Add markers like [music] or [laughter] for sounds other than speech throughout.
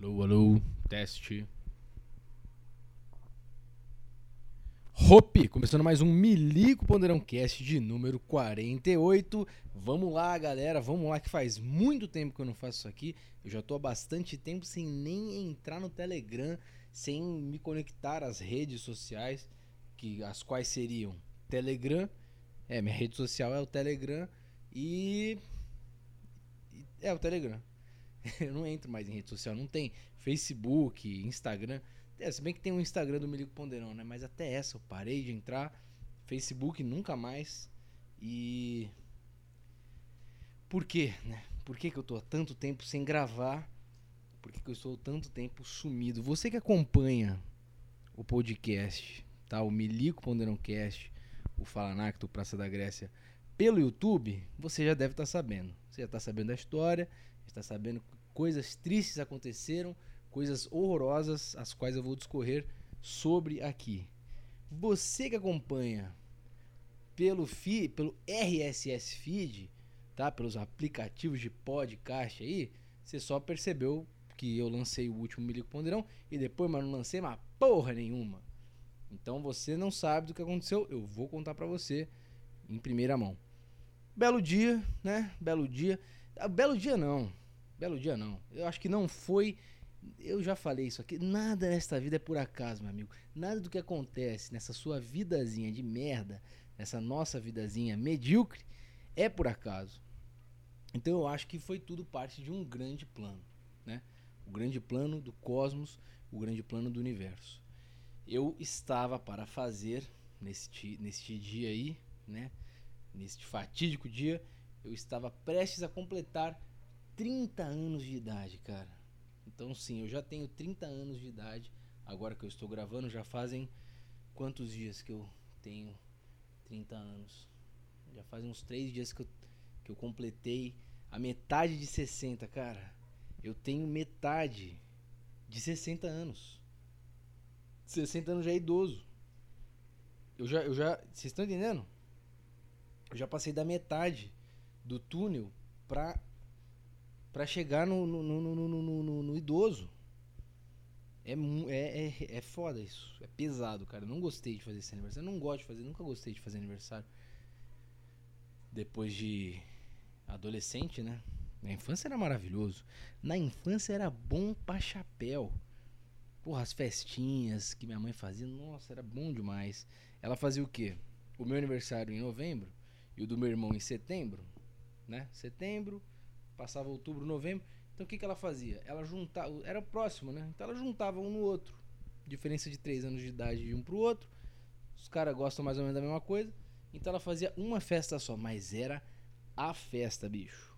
Alô, alô, teste. Hope, começando mais um Milico Ponderão Cast de número 48. Vamos lá, galera, vamos lá que faz muito tempo que eu não faço isso aqui. Eu já tô há bastante tempo sem nem entrar no Telegram, sem me conectar às redes sociais, que as quais seriam Telegram, é, minha rede social é o Telegram e é o Telegram. [laughs] Eu não entro mais em rede social, não tem Facebook, Instagram. É, se bem que tem um Instagram do Milico Ponderão, né? Mas até essa eu parei de entrar. Facebook nunca mais. E. Por quê, né? Por que, que eu tô há tanto tempo sem gravar? Por que, que eu estou tanto tempo sumido? Você que acompanha o podcast, tá? O Milico Ponderão Cast, o Falanacto, Praça da Grécia, pelo YouTube, você já deve estar tá sabendo. Você já está sabendo da história, está sabendo coisas tristes aconteceram coisas horrorosas, as quais eu vou discorrer sobre aqui. Você que acompanha pelo feed, pelo RSS Feed, tá? Pelos aplicativos de podcast aí, você só percebeu que eu lancei o último Milico Ponderão e depois, mas não lancei uma porra nenhuma. Então você não sabe do que aconteceu, eu vou contar para você em primeira mão. Belo dia, né? Belo dia. Ah, belo dia não. Belo dia não. Eu acho que não foi eu já falei isso aqui, nada nesta vida é por acaso, meu amigo. Nada do que acontece nessa sua vidazinha de merda, nessa nossa vidazinha medíocre, é por acaso. Então eu acho que foi tudo parte de um grande plano, né? O grande plano do cosmos, o grande plano do universo. Eu estava para fazer neste, neste dia aí, né? Neste fatídico dia, eu estava prestes a completar 30 anos de idade, cara. Então, sim, eu já tenho 30 anos de idade. Agora que eu estou gravando, já fazem quantos dias que eu tenho 30 anos? Já fazem uns 3 dias que eu, que eu completei a metade de 60, cara. Eu tenho metade de 60 anos. 60 anos já é idoso. Eu já, eu já, vocês estão entendendo? Eu já passei da metade do túnel pra para chegar no no, no, no, no, idoso. É, é, é, é foda isso. É pesado, cara. Eu não gostei de fazer esse aniversário. Eu não gosto de fazer, nunca gostei de fazer aniversário. Depois de adolescente, né? Na infância era maravilhoso. Na infância era bom pra chapéu. Porra, as festinhas que minha mãe fazia, nossa, era bom demais. Ela fazia o quê? O meu aniversário em novembro e o do meu irmão em setembro, né? Setembro, Passava outubro, novembro. Então o que, que ela fazia? Ela juntava. Era próximo, né? Então ela juntava um no outro. Diferença de três anos de idade de um pro outro. Os caras gostam mais ou menos da mesma coisa. Então ela fazia uma festa só. Mas era a festa, bicho.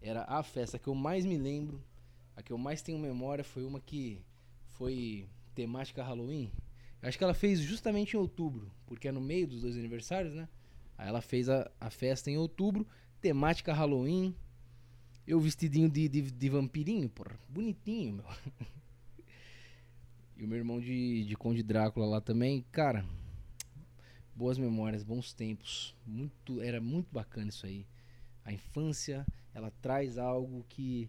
Era a festa que eu mais me lembro. A que eu mais tenho memória foi uma que foi temática Halloween. Acho que ela fez justamente em outubro, porque é no meio dos dois aniversários, né? Aí ela fez a, a festa em outubro, temática Halloween. Eu vestidinho de, de, de vampirinho, porra. Bonitinho, meu. E o meu irmão de, de Conde Drácula lá também. Cara, boas memórias, bons tempos. Muito, era muito bacana isso aí. A infância, ela traz algo que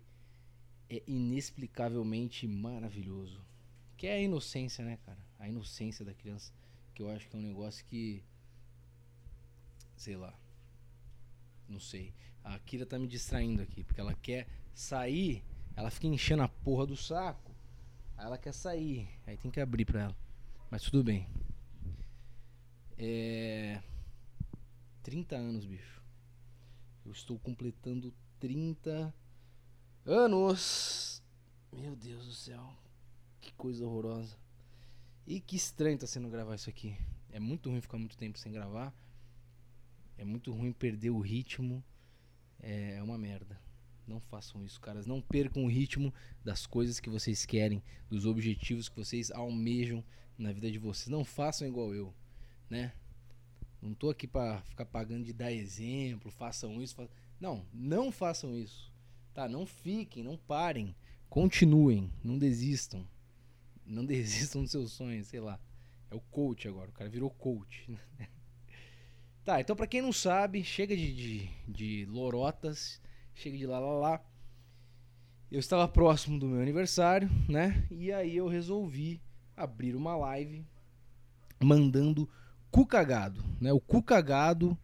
é inexplicavelmente maravilhoso. Que é a inocência, né, cara? A inocência da criança. Que eu acho que é um negócio que. Sei lá. Não sei. A Kira tá me distraindo aqui, porque ela quer sair, ela fica enchendo a porra do saco. Aí ela quer sair, aí tem que abrir pra ela. Mas tudo bem. É. 30 anos, bicho. Eu estou completando 30 anos. Meu Deus do céu. Que coisa horrorosa. E que estranho tá sendo gravar isso aqui. É muito ruim ficar muito tempo sem gravar. É muito ruim perder o ritmo é, é uma merda. Não façam isso, caras. Não percam o ritmo das coisas que vocês querem, dos objetivos que vocês almejam na vida de vocês. Não façam igual eu, né? Não tô aqui para ficar pagando de dar exemplo, façam isso. Fa... Não, não façam isso. Tá? Não fiquem, não parem. Continuem, não desistam. Não [laughs] desistam dos seus sonhos, sei lá. É o coach agora, o cara virou coach. Tá, então pra quem não sabe, chega de, de, de lorotas, chega de lá lá lá. Eu estava próximo do meu aniversário, né? E aí eu resolvi abrir uma live mandando cu cagado, né? O cu cagado,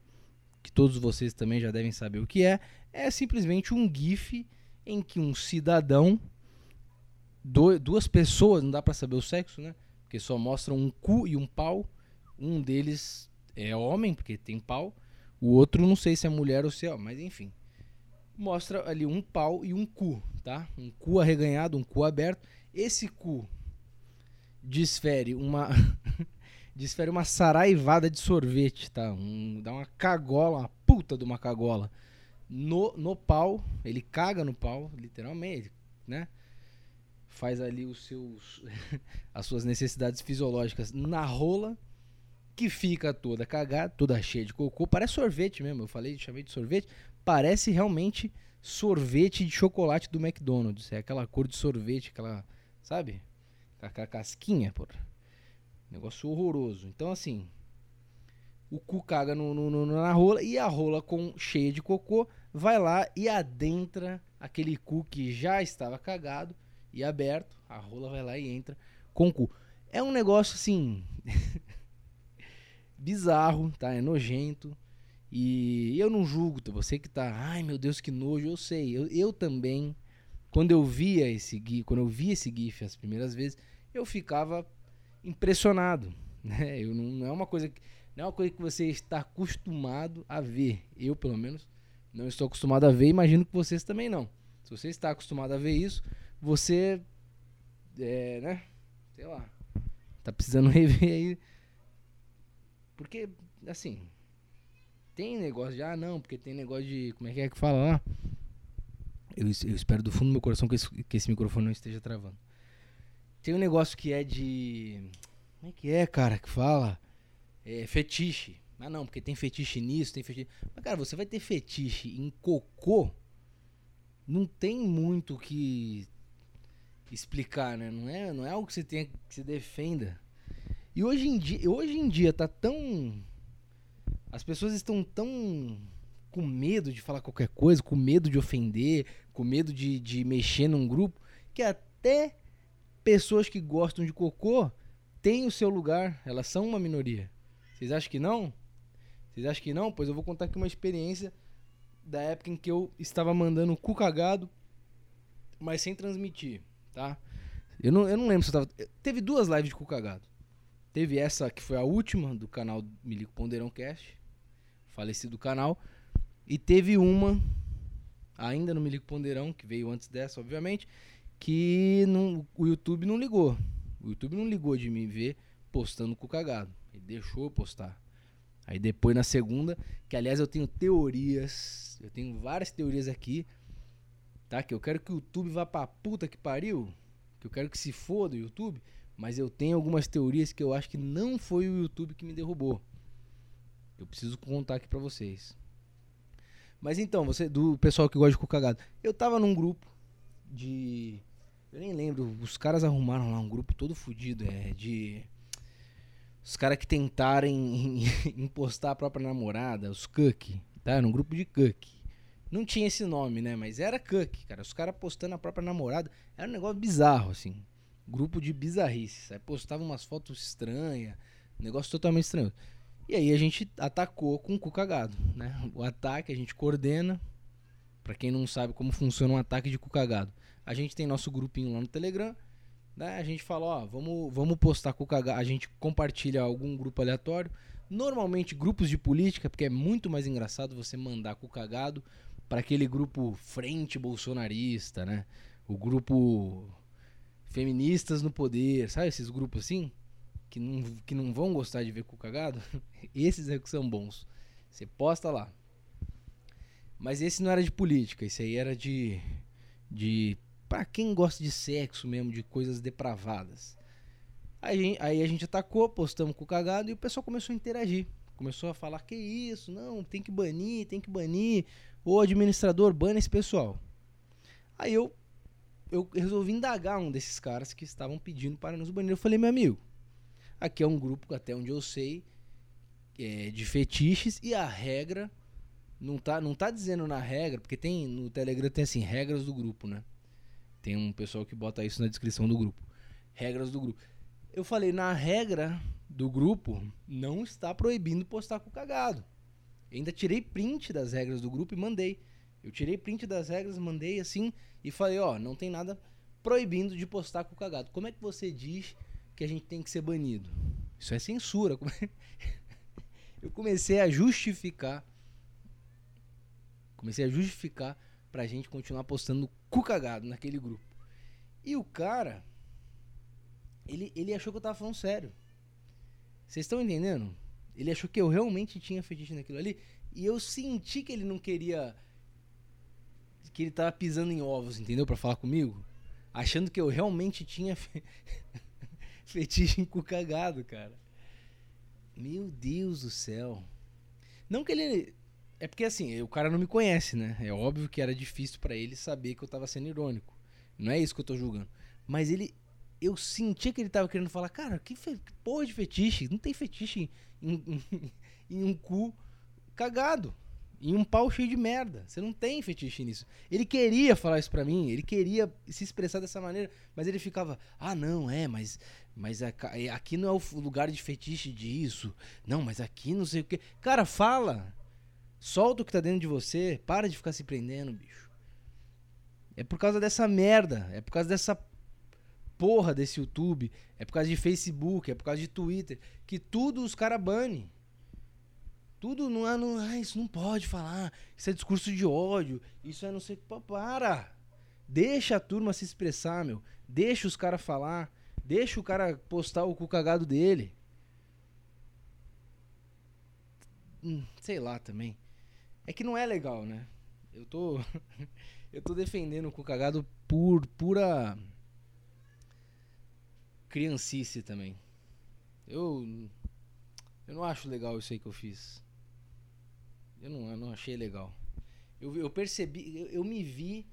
que todos vocês também já devem saber o que é, é simplesmente um gif em que um cidadão duas pessoas, não dá para saber o sexo, né? Porque só mostram um cu e um pau. Um deles é homem, porque tem pau. O outro não sei se é mulher ou se é, mas enfim. Mostra ali um pau e um cu, tá? Um cu arreganhado, um cu aberto. Esse cu desfere uma [laughs] desfere uma saraivada de sorvete, tá? Um, dá uma cagola, uma puta de uma cagola no, no pau. Ele caga no pau, literalmente, né? Faz ali os seus [laughs] as suas necessidades fisiológicas na rola, que fica toda cagada, toda cheia de cocô. Parece sorvete mesmo. Eu falei, chamei de sorvete. Parece realmente sorvete de chocolate do McDonald's. É aquela cor de sorvete, aquela, sabe? Aquela casquinha, porra. Negócio horroroso. Então, assim, o cu caga no, no, no, na rola e a rola com cheia de cocô vai lá e adentra aquele cu que já estava cagado e aberto. A rola vai lá e entra com o cu. É um negócio assim [laughs] bizarro, tá? É nojento. E eu não julgo, tá? você que tá, ai meu Deus, que nojo, eu sei. Eu, eu também, quando eu via esse GIF, quando eu vi esse GIF as primeiras vezes, eu ficava impressionado, [laughs] né? Eu não, não, é uma coisa que não é uma coisa que você está acostumado a ver. Eu, pelo menos, não estou acostumado a ver, imagino que vocês também não. Se você está acostumado a ver isso, você é, né? Sei lá. Tá precisando [laughs] rever aí. Porque assim, tem negócio de ah, não, porque tem negócio de como é que é que fala lá? Eu, eu espero do fundo do meu coração que esse, que esse microfone não esteja travando. Tem um negócio que é de. Como é que é, cara, que fala? É fetiche. Ah, não, porque tem fetiche nisso, tem fetiche. Mas, cara, você vai ter fetiche em cocô? Não tem muito o que explicar, né? Não é, não é algo que você tenha que se defenda. E hoje em dia, hoje em dia tá tão as pessoas estão tão com medo de falar qualquer coisa, com medo de ofender, com medo de, de mexer num grupo, que até pessoas que gostam de cocô têm o seu lugar, elas são uma minoria. Vocês acham que não? Vocês acham que não? Pois eu vou contar aqui uma experiência da época em que eu estava mandando cu cagado, mas sem transmitir, tá? Eu não, eu não lembro se eu tava. Teve duas lives de cu cagado. Teve essa que foi a última do canal Milico Ponderão Cast, falecido canal. E teve uma, ainda no Milico Ponderão, que veio antes dessa, obviamente, que não, o YouTube não ligou. O YouTube não ligou de me ver postando com cagado. Ele deixou eu postar. Aí depois na segunda, que aliás eu tenho teorias, eu tenho várias teorias aqui, tá? Que eu quero que o YouTube vá pra puta que pariu, que eu quero que se foda o YouTube, mas eu tenho algumas teorias que eu acho que não foi o YouTube que me derrubou. Eu preciso contar aqui pra vocês. Mas então, você do pessoal que gosta de cu cagado, eu tava num grupo de eu nem lembro, os caras arrumaram lá um grupo todo fodido, é, de. Os caras que tentarem [laughs] impostar a própria namorada, os Cook, tá? Era um grupo de Cook. Não tinha esse nome, né? Mas era Cook, cara. Os caras postando a própria namorada. Era um negócio bizarro, assim. Grupo de bizarrices. Aí postavam umas fotos estranhas. Negócio totalmente estranho. E aí a gente atacou com o cu cagado, né? O ataque a gente coordena. Pra quem não sabe como funciona um ataque de cu cagado. A gente tem nosso grupinho lá no Telegram. Né? A gente fala, ó, vamos, vamos postar com o A gente compartilha algum grupo aleatório. Normalmente grupos de política, porque é muito mais engraçado você mandar o cagado para aquele grupo frente bolsonarista, né? O grupo feministas no poder, sabe esses grupos assim? Que não, que não vão gostar de ver o cagado? [laughs] Esses é que são bons. Você posta lá. Mas esse não era de política, esse aí era de, de para quem gosta de sexo mesmo, de coisas depravadas. Aí, aí a gente atacou, postamos o cagado e o pessoal começou a interagir. Começou a falar: que isso, não, tem que banir, tem que banir. O administrador bane esse pessoal. Aí eu, eu resolvi indagar um desses caras que estavam pedindo para nos banir. Eu falei: meu amigo, aqui é um grupo, até onde eu sei, é, de fetiches e a regra. Não tá, não tá dizendo na regra, porque tem no Telegram tem assim, regras do grupo, né? Tem um pessoal que bota isso na descrição do grupo. Regras do grupo. Eu falei, na regra do grupo, não está proibindo postar com cagado. Eu ainda tirei print das regras do grupo e mandei. Eu tirei print das regras, mandei assim e falei, ó, não tem nada proibindo de postar com cagado. Como é que você diz que a gente tem que ser banido? Isso é censura. [laughs] Eu comecei a justificar. Comecei a justificar pra gente continuar postando cu cagado naquele grupo. E o cara, ele, ele achou que eu tava falando sério. Vocês estão entendendo? Ele achou que eu realmente tinha fetiche naquilo ali. E eu senti que ele não queria. Que ele tava pisando em ovos, entendeu? Pra falar comigo. Achando que eu realmente tinha fe... [laughs] fetiche em cu cagado, cara. Meu Deus do céu. Não que ele. É porque assim, o cara não me conhece, né? É óbvio que era difícil para ele saber que eu tava sendo irônico. Não é isso que eu tô julgando. Mas ele. Eu senti que ele tava querendo falar, cara, que, fe... que porra de fetiche? Não tem fetiche em, em [laughs] um cu cagado. Em um pau cheio de merda. Você não tem fetiche nisso. Ele queria falar isso pra mim, ele queria se expressar dessa maneira, mas ele ficava, ah, não, é, mas mas é aqui não é o lugar de fetiche disso. Não, mas aqui não sei o que. Cara, fala. Solta o que tá dentro de você. Para de ficar se prendendo, bicho. É por causa dessa merda. É por causa dessa porra desse YouTube. É por causa de Facebook. É por causa de Twitter. Que tudo os caras banem. Tudo não é. Não, ah, isso não pode falar. Isso é discurso de ódio. Isso é não sei. Para. Deixa a turma se expressar, meu. Deixa os caras falar. Deixa o cara postar o cu cagado dele. Hum, sei lá também. É que não é legal, né? Eu tô. [laughs] eu tô defendendo o cu cagado por pura. criancice também. Eu. Eu não acho legal isso aí que eu fiz. Eu não, eu não achei legal. Eu, eu percebi. Eu, eu me vi.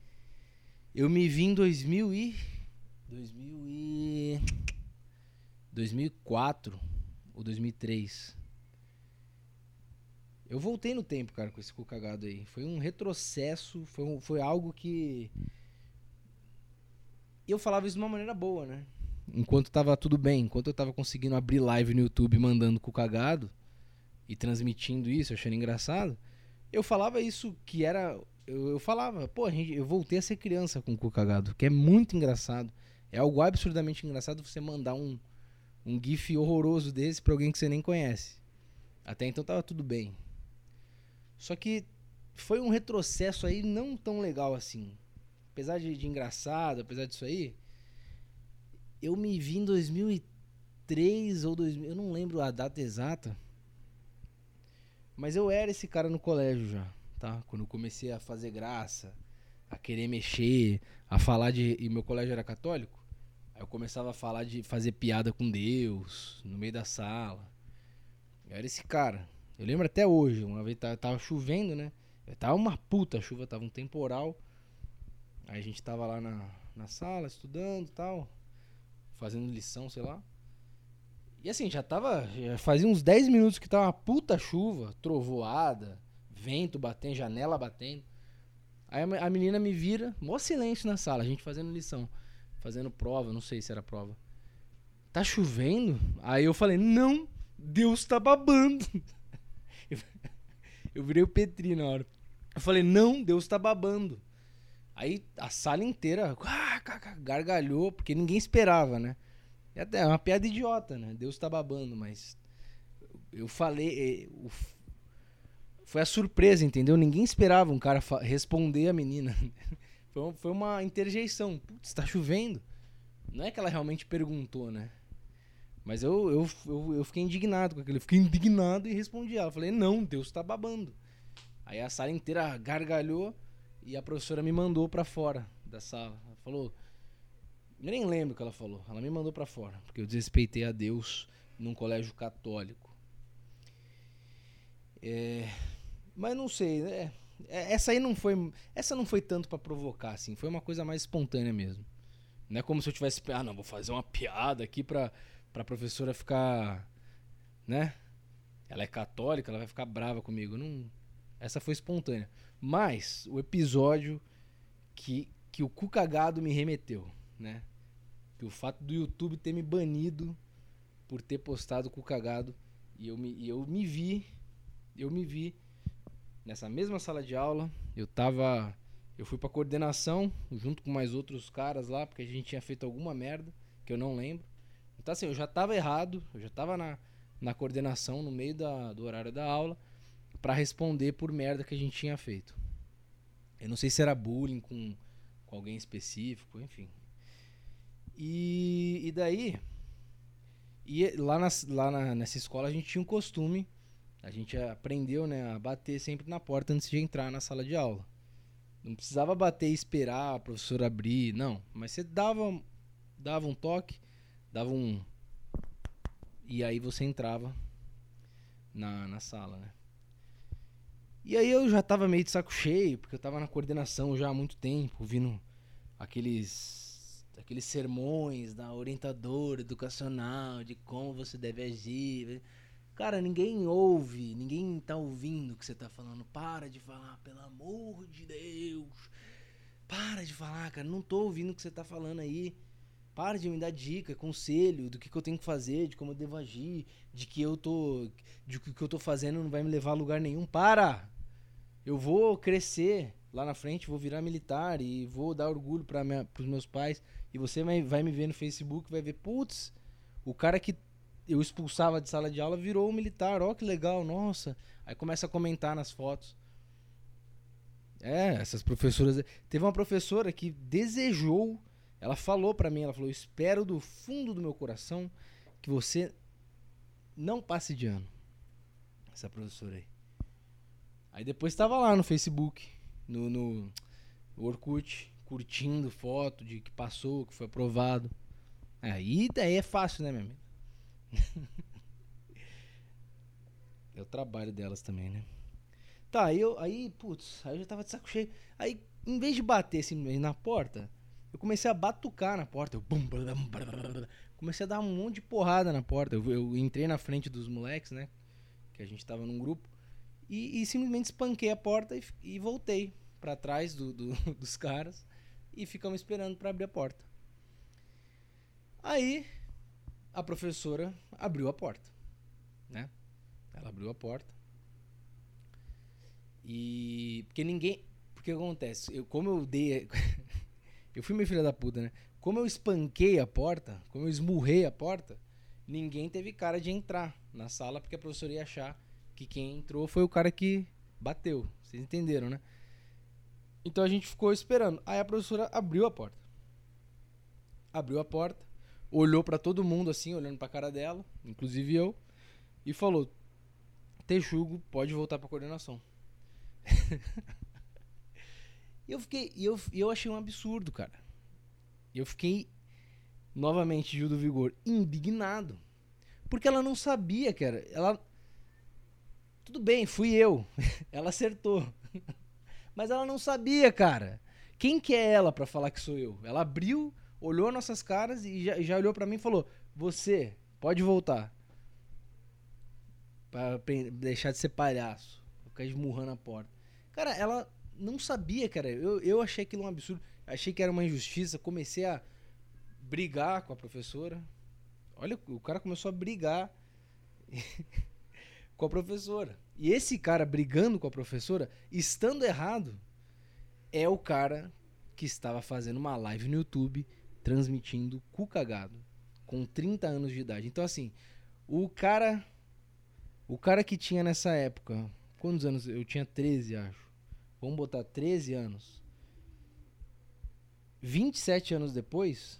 Eu me vi em 2000 e. 2000 e 2004 ou 2003. Eu voltei no tempo, cara, com esse cu cagado aí. Foi um retrocesso, foi, um, foi algo que. Eu falava isso de uma maneira boa, né? Enquanto tava tudo bem, enquanto eu tava conseguindo abrir live no YouTube mandando cu cagado e transmitindo isso, achando engraçado, eu falava isso que era. Eu, eu falava, pô, gente, eu voltei a ser criança com o cu cagado, que é muito engraçado. É algo absurdamente engraçado você mandar um, um GIF horroroso desse pra alguém que você nem conhece. Até então tava tudo bem. Só que foi um retrocesso aí não tão legal assim. Apesar de, de engraçado, apesar disso aí, eu me vi em 2003 ou 2000, eu não lembro a data exata. Mas eu era esse cara no colégio já, tá? Quando eu comecei a fazer graça, a querer mexer, a falar de. E meu colégio era católico. Aí eu começava a falar de fazer piada com Deus no meio da sala. Eu era esse cara. Eu lembro até hoje, uma vez tava, chovendo, né? Tava uma puta chuva, tava um temporal. Aí a gente tava lá na, na sala estudando e tal, fazendo lição, sei lá. E assim, já tava. Já fazia uns 10 minutos que tava uma puta chuva, trovoada, vento batendo, janela batendo. Aí a menina me vira, mó silêncio na sala, a gente fazendo lição fazendo prova, não sei se era prova. Tá chovendo? Aí eu falei, não, Deus tá babando. [laughs] Eu, virei o Petri na hora. Eu falei, não, Deus tá babando. Aí a sala inteira gargalhou, porque ninguém esperava, né? É até uma piada idiota, né? Deus tá babando, mas eu falei. Eh, foi a surpresa, entendeu? Ninguém esperava um cara responder a menina. [laughs] Foi, foi uma interjeição. Putz, tá chovendo. Não é que ela realmente perguntou, né? Mas eu, eu, eu, eu, fiquei indignado com aquilo. Eu fiquei indignado e respondi ela. Falei, não, Deus tá babando. Aí a sala inteira gargalhou e a professora me mandou para fora da sala. Ela falou. Eu nem lembro o que ela falou. Ela me mandou para fora. Porque eu desrespeitei a Deus num colégio católico. É, mas não sei, né? É, essa aí não foi. Essa não foi tanto para provocar, assim. Foi uma coisa mais espontânea mesmo. Não é como se eu tivesse. Ah, não, vou fazer uma piada aqui pra, pra professora ficar. Né? Ela é católica, ela vai ficar brava comigo. Não. Essa foi espontânea. Mas o episódio que que o cu cagado me remeteu, né? Que o fato do YouTube ter me banido por ter postado cu cagado e eu me, e eu me vi, eu me vi nessa mesma sala de aula, eu tava eu fui pra coordenação junto com mais outros caras lá, porque a gente tinha feito alguma merda que eu não lembro. Então assim, eu já tava errado, eu já tava na, na coordenação no meio da, do horário da aula para responder por merda que a gente tinha feito. Eu não sei se era bullying com, com alguém específico, enfim. E, e daí, e lá, na, lá na, nessa escola a gente tinha um costume, a gente aprendeu né, a bater sempre na porta antes de entrar na sala de aula. Não precisava bater e esperar a professora abrir, não. Mas você dava, dava um toque, dava um. E aí você entrava na, na sala, né? E aí eu já tava meio de saco cheio, porque eu tava na coordenação já há muito tempo, ouvindo aqueles aqueles sermões da orientadora educacional de como você deve agir. Cara, ninguém ouve, ninguém tá ouvindo o que você tá falando. Para de falar, pelo amor de Deus. Para de falar, cara, não tô ouvindo o que você tá falando aí. Para de me dar dica, conselho do que, que eu tenho que fazer, de como eu devo agir, de que eu tô. de que o que eu tô fazendo não vai me levar a lugar nenhum. Para! Eu vou crescer lá na frente, vou virar militar e vou dar orgulho para os meus pais. E você vai, vai me ver no Facebook, vai ver, putz, o cara que eu expulsava de sala de aula virou um militar, ó que legal, nossa. Aí começa a comentar nas fotos. É, essas professoras. Teve uma professora que desejou, ela falou para mim, ela falou: "Espero do fundo do meu coração que você não passe de ano". Essa professora aí. Aí depois estava lá no Facebook, no, no Orkut, curtindo foto de que passou, que foi aprovado. Aí daí é fácil, né, meu amigo? [laughs] é o trabalho delas também, né? Tá, eu, aí, putz, aí eu já tava de saco cheio. Aí, em vez de bater assim na porta, eu comecei a batucar na porta. Eu, bum, comecei a dar um monte de porrada na porta. Eu, eu, entrei na frente dos moleques, né? Que a gente tava num grupo. E, e simplesmente espanquei a porta e, e voltei para trás do, do, [laughs] dos caras. E ficamos esperando para abrir a porta. Aí, a professora abriu a porta, né? Ela abriu a porta. E porque ninguém, porque acontece, eu como eu dei [laughs] eu fui meio filha da puta, né? Como eu espanquei a porta, como eu esmurrei a porta, ninguém teve cara de entrar na sala porque a professora ia achar que quem entrou foi o cara que bateu. Vocês entenderam, né? Então a gente ficou esperando. Aí a professora abriu a porta. Abriu a porta olhou para todo mundo assim, olhando para a cara dela, inclusive eu, e falou: "Texugo pode voltar para coordenação". [laughs] e eu fiquei, e eu, eu achei um absurdo, cara. Eu fiquei novamente Gil do Vigor indignado, porque ela não sabia, cara. Ela tudo bem, fui eu. [laughs] ela acertou. Mas ela não sabia, cara. Quem que é ela para falar que sou eu? Ela abriu olhou nossas caras e já, já olhou para mim e falou: Você pode voltar. Pra deixar de ser palhaço. Ficar esmurrando a porta. Cara, ela não sabia, cara. Eu, eu achei aquilo um absurdo. Achei que era uma injustiça. Comecei a brigar com a professora. Olha, o cara começou a brigar [laughs] com a professora. E esse cara brigando com a professora, estando errado, é o cara que estava fazendo uma live no YouTube transmitindo cu cagado com 30 anos de idade. Então assim, o cara o cara que tinha nessa época, quantos anos? Eu tinha 13, acho. Vamos botar 13 anos. 27 anos depois,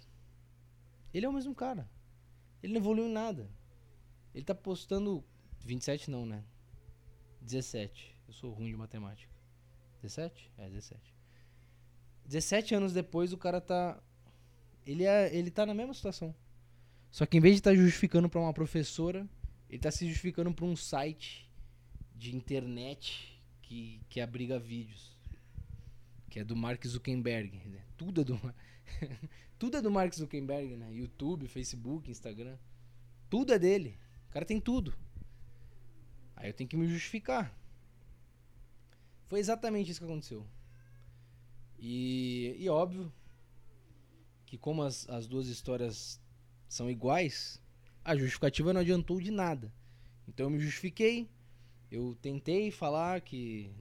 ele é o mesmo cara. Ele não evoluiu em nada. Ele tá postando 27 não, né? 17. Eu sou ruim de matemática. 17? É, 17. 17 anos depois o cara tá ele, é, ele tá na mesma situação. Só que em vez de estar tá justificando para uma professora, ele tá se justificando para um site de internet que, que abriga vídeos. Que é do Mark Zuckerberg. Né? Tudo é do, [laughs] tudo é do Mark Zuckerberg, né? YouTube, Facebook, Instagram. Tudo é dele. O cara tem tudo. Aí eu tenho que me justificar. Foi exatamente isso que aconteceu. E, e óbvio que como as, as duas histórias são iguais, a justificativa não adiantou de nada. Então eu me justifiquei, eu tentei falar que,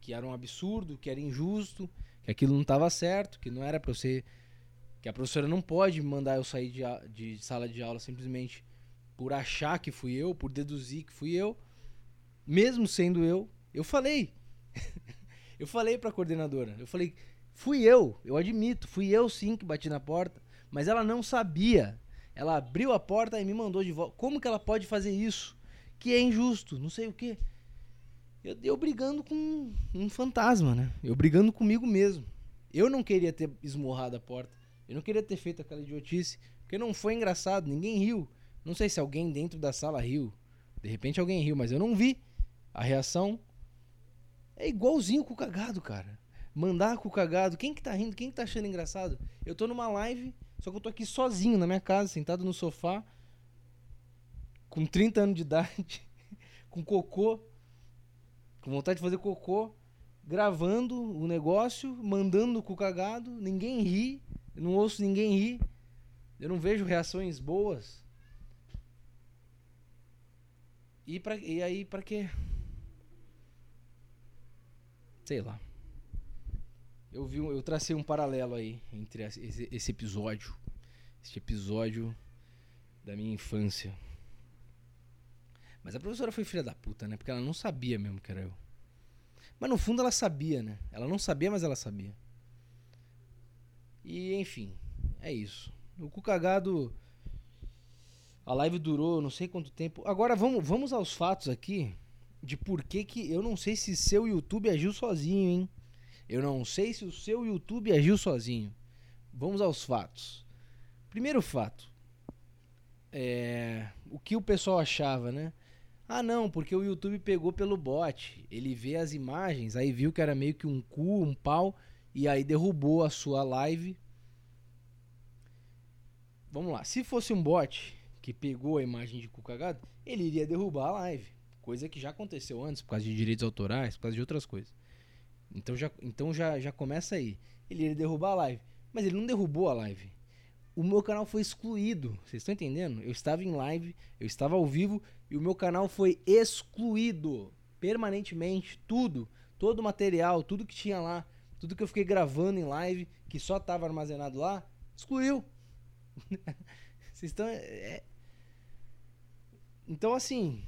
que era um absurdo, que era injusto, que aquilo não estava certo, que não era para você. que a professora não pode mandar eu sair de, de sala de aula simplesmente por achar que fui eu, por deduzir que fui eu, mesmo sendo eu. Eu falei. [laughs] eu falei para a coordenadora, eu falei, fui eu, eu admito, fui eu sim que bati na porta, mas ela não sabia. Ela abriu a porta e me mandou de volta. Como que ela pode fazer isso? Que é injusto, não sei o quê. Eu, eu brigando com um fantasma, né? Eu brigando comigo mesmo. Eu não queria ter esmurrado a porta. Eu não queria ter feito aquela idiotice. Porque não foi engraçado, ninguém riu. Não sei se alguém dentro da sala riu. De repente alguém riu, mas eu não vi. A reação é igualzinho com o cagado, cara. Mandar com o cagado. Quem que tá rindo? Quem que tá achando engraçado? Eu tô numa live, só que eu tô aqui sozinho na minha casa, sentado no sofá, com 30 anos de idade, [laughs] com cocô, com vontade de fazer cocô, gravando o negócio, mandando com o cagado, ninguém ri, eu não ouço ninguém rir, eu não vejo reações boas. E, pra, e aí, pra quê? Sei lá. Eu vi, eu tracei um paralelo aí entre esse, esse episódio, este episódio da minha infância. Mas a professora foi filha da puta, né? Porque ela não sabia mesmo que era eu. Mas no fundo ela sabia, né? Ela não sabia, mas ela sabia. E enfim, é isso. O cu cagado. A live durou não sei quanto tempo. Agora vamos, vamos aos fatos aqui de por que que eu não sei se seu YouTube agiu sozinho, hein? Eu não sei se o seu YouTube agiu sozinho. Vamos aos fatos. Primeiro fato. É, o que o pessoal achava, né? Ah, não, porque o YouTube pegou pelo bot. Ele vê as imagens, aí viu que era meio que um cu, um pau, e aí derrubou a sua live. Vamos lá. Se fosse um bot que pegou a imagem de cu cagado, ele iria derrubar a live. Coisa que já aconteceu antes, por causa de direitos autorais, por causa de outras coisas. Então já, então já, já começa aí. Ele ia derrubar a live. Mas ele não derrubou a live. O meu canal foi excluído. Vocês estão entendendo? Eu estava em live, eu estava ao vivo e o meu canal foi excluído permanentemente. Tudo, todo o material, tudo que tinha lá, tudo que eu fiquei gravando em live, que só estava armazenado lá, excluiu. [laughs] Vocês estão. É... Então, assim,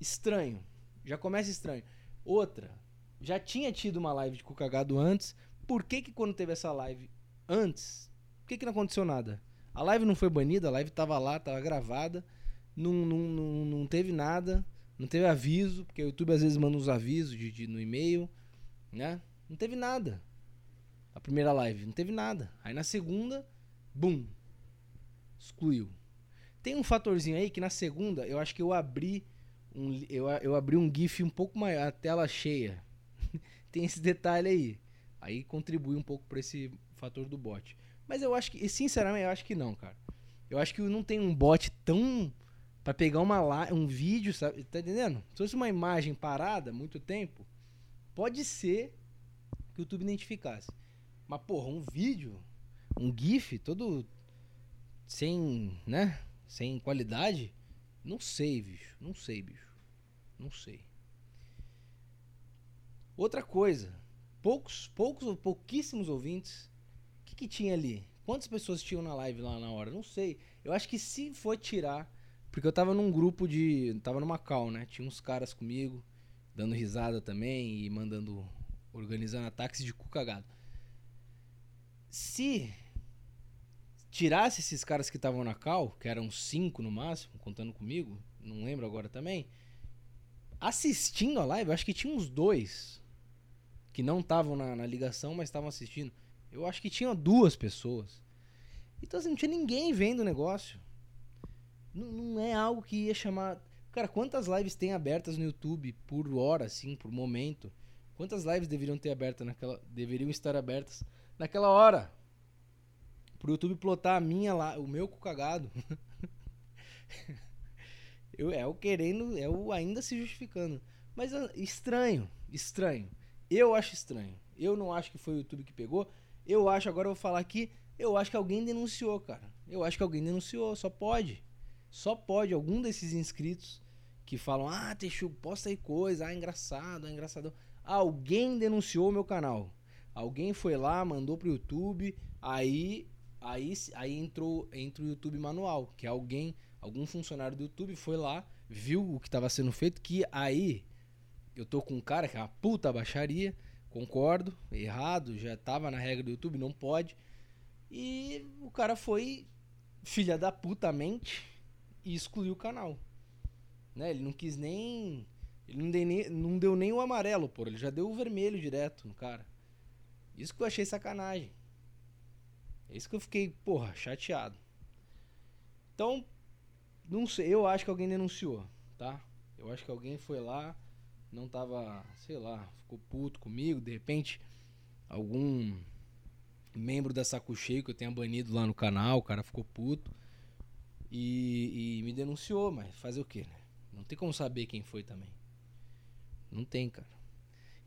estranho. Já começa estranho. Outra, já tinha tido uma live de Cucagado antes. Por que que quando teve essa live antes, por que que não aconteceu nada? A live não foi banida, a live tava lá, tava gravada. Não, não, não, não teve nada. Não teve aviso, porque o YouTube às vezes manda uns avisos de, de, no e-mail, né? Não teve nada. A primeira live, não teve nada. Aí na segunda, bum, excluiu. Tem um fatorzinho aí que na segunda eu acho que eu abri um, eu, eu abri um GIF um pouco maior, a tela cheia. [laughs] Tem esse detalhe aí. Aí contribui um pouco para esse fator do bot. Mas eu acho que, sinceramente, eu acho que não, cara. Eu acho que não tem um bot tão para pegar uma um vídeo, sabe? Tá entendendo? Se fosse uma imagem parada muito tempo, pode ser que o YouTube identificasse. Mas porra, um vídeo, um GIF todo sem, né? Sem qualidade, não sei, bicho. Não sei, bicho. Não sei. Outra coisa, poucos, poucos ou pouquíssimos ouvintes. O que, que tinha ali? Quantas pessoas tinham na live lá na hora? Não sei. Eu acho que se for tirar. Porque eu tava num grupo de. Tava numa call, né? Tinha uns caras comigo, dando risada também e mandando. organizando ataques de cu cagado. Se tirasse esses caras que estavam na cal, que eram cinco no máximo, contando comigo, não lembro agora também. Assistindo a live, acho que tinha uns dois que não estavam na, na, ligação, mas estavam assistindo. Eu acho que tinha duas pessoas. Então assim, não tinha ninguém vendo o negócio. Não, não é algo que ia chamar. Cara, quantas lives tem abertas no YouTube por hora, assim, por momento? Quantas lives deveriam ter aberta naquela. deveriam estar abertas naquela hora? pro YouTube plotar a minha lá, o meu cagado. [laughs] eu, é o querendo, é o ainda se justificando. Mas estranho, estranho. Eu acho estranho. Eu não acho que foi o YouTube que pegou. Eu acho, agora eu vou falar aqui, eu acho que alguém denunciou, cara. Eu acho que alguém denunciou, só pode. Só pode algum desses inscritos que falam: "Ah, Teixu, posta aí coisa, ah, engraçado, ah, engraçado". Alguém denunciou meu canal. Alguém foi lá, mandou pro YouTube, aí aí aí entrou entra o YouTube manual, que é alguém, algum funcionário do YouTube foi lá, viu o que estava sendo feito, que aí eu tô com um cara que é uma puta baixaria, concordo, errado, já tava na regra do YouTube, não pode. E o cara foi filha da puta mente e excluiu o canal. Né? Ele não quis nem. Ele não, deu nem, não deu nem o amarelo, pô. Ele já deu o vermelho direto no cara. Isso que eu achei sacanagem. É isso que eu fiquei, porra, chateado. Então, não sei, eu acho que alguém denunciou, tá? Eu acho que alguém foi lá, não tava, sei lá, ficou puto comigo, de repente algum membro da Saco Cheio que eu tenha banido lá no canal, o cara ficou puto e, e me denunciou, mas fazer o que, né? Não tem como saber quem foi também. Não tem, cara.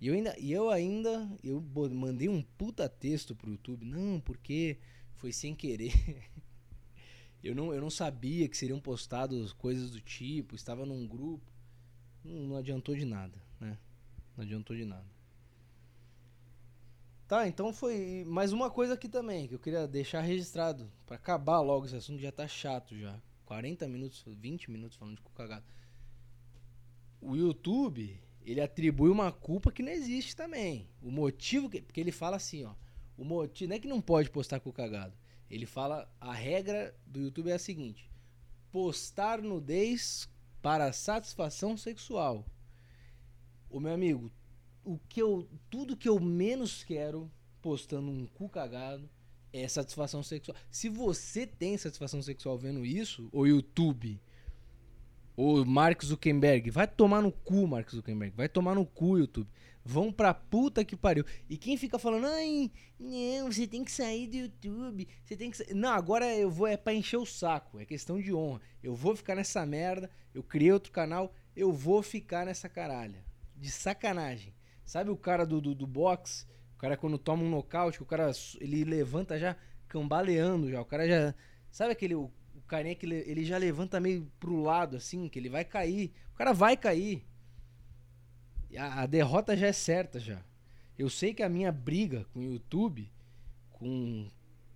E eu ainda, e eu ainda, eu mandei um puta texto pro YouTube, não, porque foi sem querer. [laughs] eu não, eu não sabia que seriam postados coisas do tipo, estava num grupo. Não, não adiantou de nada, né? Não adiantou de nada. Tá, então foi mais uma coisa aqui também que eu queria deixar registrado para acabar logo esse assunto já tá chato já. 40 minutos, 20 minutos falando de cu cagado. O YouTube, ele atribui uma culpa que não existe também. O motivo que porque ele fala assim, ó, o motivo não é que não pode postar cu cagado. Ele fala a regra do YouTube é a seguinte: postar nudez para satisfação sexual. O meu amigo, o que eu, tudo que eu menos quero postando um cu cagado é satisfação sexual. Se você tem satisfação sexual vendo isso, o YouTube, o Mark Zuckerberg, vai tomar no cu, Mark Zuckerberg, vai tomar no cu, YouTube. Vão pra puta que pariu. E quem fica falando, ai, não, você tem que sair do YouTube, você tem que sa... Não, agora eu vou, é pra encher o saco, é questão de honra. Eu vou ficar nessa merda, eu criei outro canal, eu vou ficar nessa caralha. De sacanagem. Sabe o cara do, do, do boxe? O cara quando toma um nocaute, o cara ele levanta já cambaleando já. O cara já. Sabe aquele. O, carinha que ele já levanta meio pro lado, assim, que ele vai cair. O cara vai cair. A, a derrota já é certa já. Eu sei que a minha briga com o YouTube, com,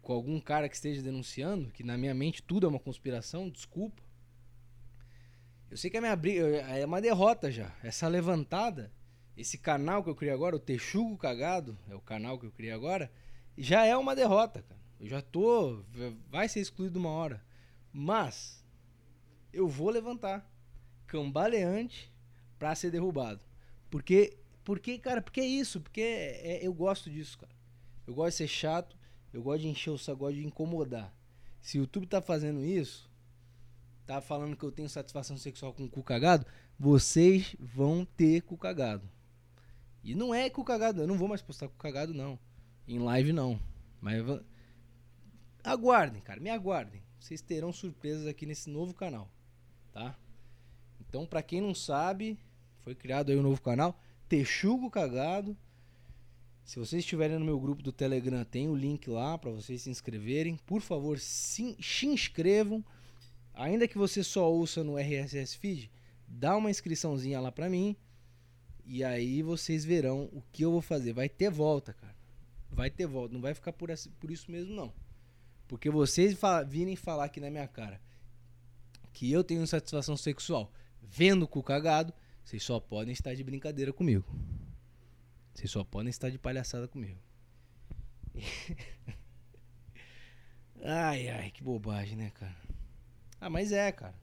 com algum cara que esteja denunciando, que na minha mente tudo é uma conspiração, desculpa. Eu sei que a minha briga é uma derrota já. Essa levantada esse canal que eu criei agora, o Texugo Cagado, é o canal que eu criei agora, já é uma derrota, cara. Eu já tô. Vai ser excluído uma hora. Mas eu vou levantar cambaleante pra ser derrubado. Porque, porque cara, porque é isso, porque é, é, eu gosto disso, cara. Eu gosto de ser chato, eu gosto de encher o saco, gosto de incomodar. Se o YouTube tá fazendo isso, tá falando que eu tenho satisfação sexual com o cu cagado, vocês vão ter cu cagado. E não é com cagado, eu não vou mais postar com cagado, não. Em live, não. Mas aguardem, cara, me aguardem. Vocês terão surpresas aqui nesse novo canal, tá? Então, para quem não sabe, foi criado aí um novo canal, Texugo Cagado. Se vocês estiverem no meu grupo do Telegram, tem o link lá para vocês se inscreverem. Por favor, se, inscrevam. Ainda que você só ouça no RSS Feed, dá uma inscriçãozinha lá para mim e aí vocês verão o que eu vou fazer. Vai ter volta, cara. Vai ter volta. Não vai ficar por, por isso mesmo, não. Porque vocês fala, virem falar aqui na minha cara que eu tenho satisfação sexual vendo o cagado, vocês só podem estar de brincadeira comigo. Vocês só podem estar de palhaçada comigo. [laughs] ai, ai, que bobagem, né, cara? Ah, mas é, cara.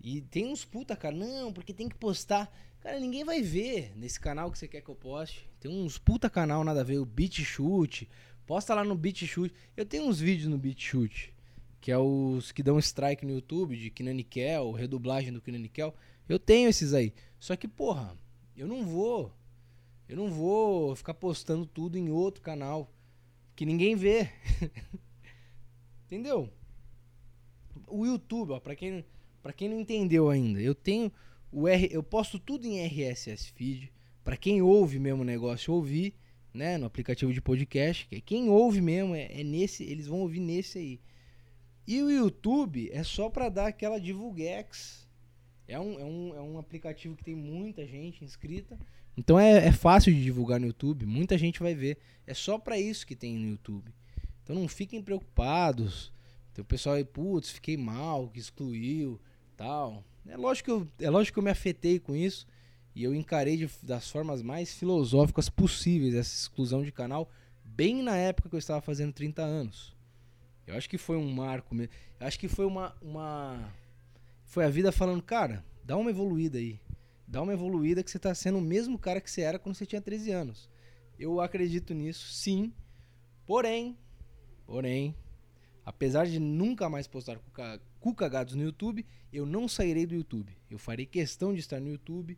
E tem uns puta, cara. Não, porque tem que postar. Cara, ninguém vai ver nesse canal que você quer que eu poste. Tem uns puta canal nada a ver, o Beat Shoot. Posta lá no Shoot. Eu tenho uns vídeos no Shoot, que é os que dão strike no YouTube, de Kinanikel, redublagem do Kinanikel. Eu tenho esses aí. Só que, porra, eu não vou. Eu não vou ficar postando tudo em outro canal que ninguém vê. [laughs] Entendeu? O YouTube, ó, pra quem, pra quem não entendeu ainda, eu tenho o R, eu posto tudo em RSS feed para quem ouve mesmo o negócio ouvir, né? No aplicativo de podcast. Que quem ouve mesmo é, é nesse, eles vão ouvir nesse aí. E o YouTube é só para dar aquela divulguex. É um, é, um, é um aplicativo que tem muita gente inscrita. Então é, é fácil de divulgar no YouTube. Muita gente vai ver. É só para isso que tem no YouTube. Então não fiquem preocupados. Tem o pessoal aí, putz, fiquei mal, que excluiu, tal. É lógico que eu, é lógico que eu me afetei com isso. E eu encarei de, das formas mais filosóficas possíveis essa exclusão de canal, bem na época que eu estava fazendo 30 anos. Eu acho que foi um marco. Eu acho que foi uma, uma. Foi a vida falando, cara, dá uma evoluída aí. Dá uma evoluída que você está sendo o mesmo cara que você era quando você tinha 13 anos. Eu acredito nisso, sim. Porém, porém, apesar de nunca mais postar cucagados no YouTube, eu não sairei do YouTube. Eu farei questão de estar no YouTube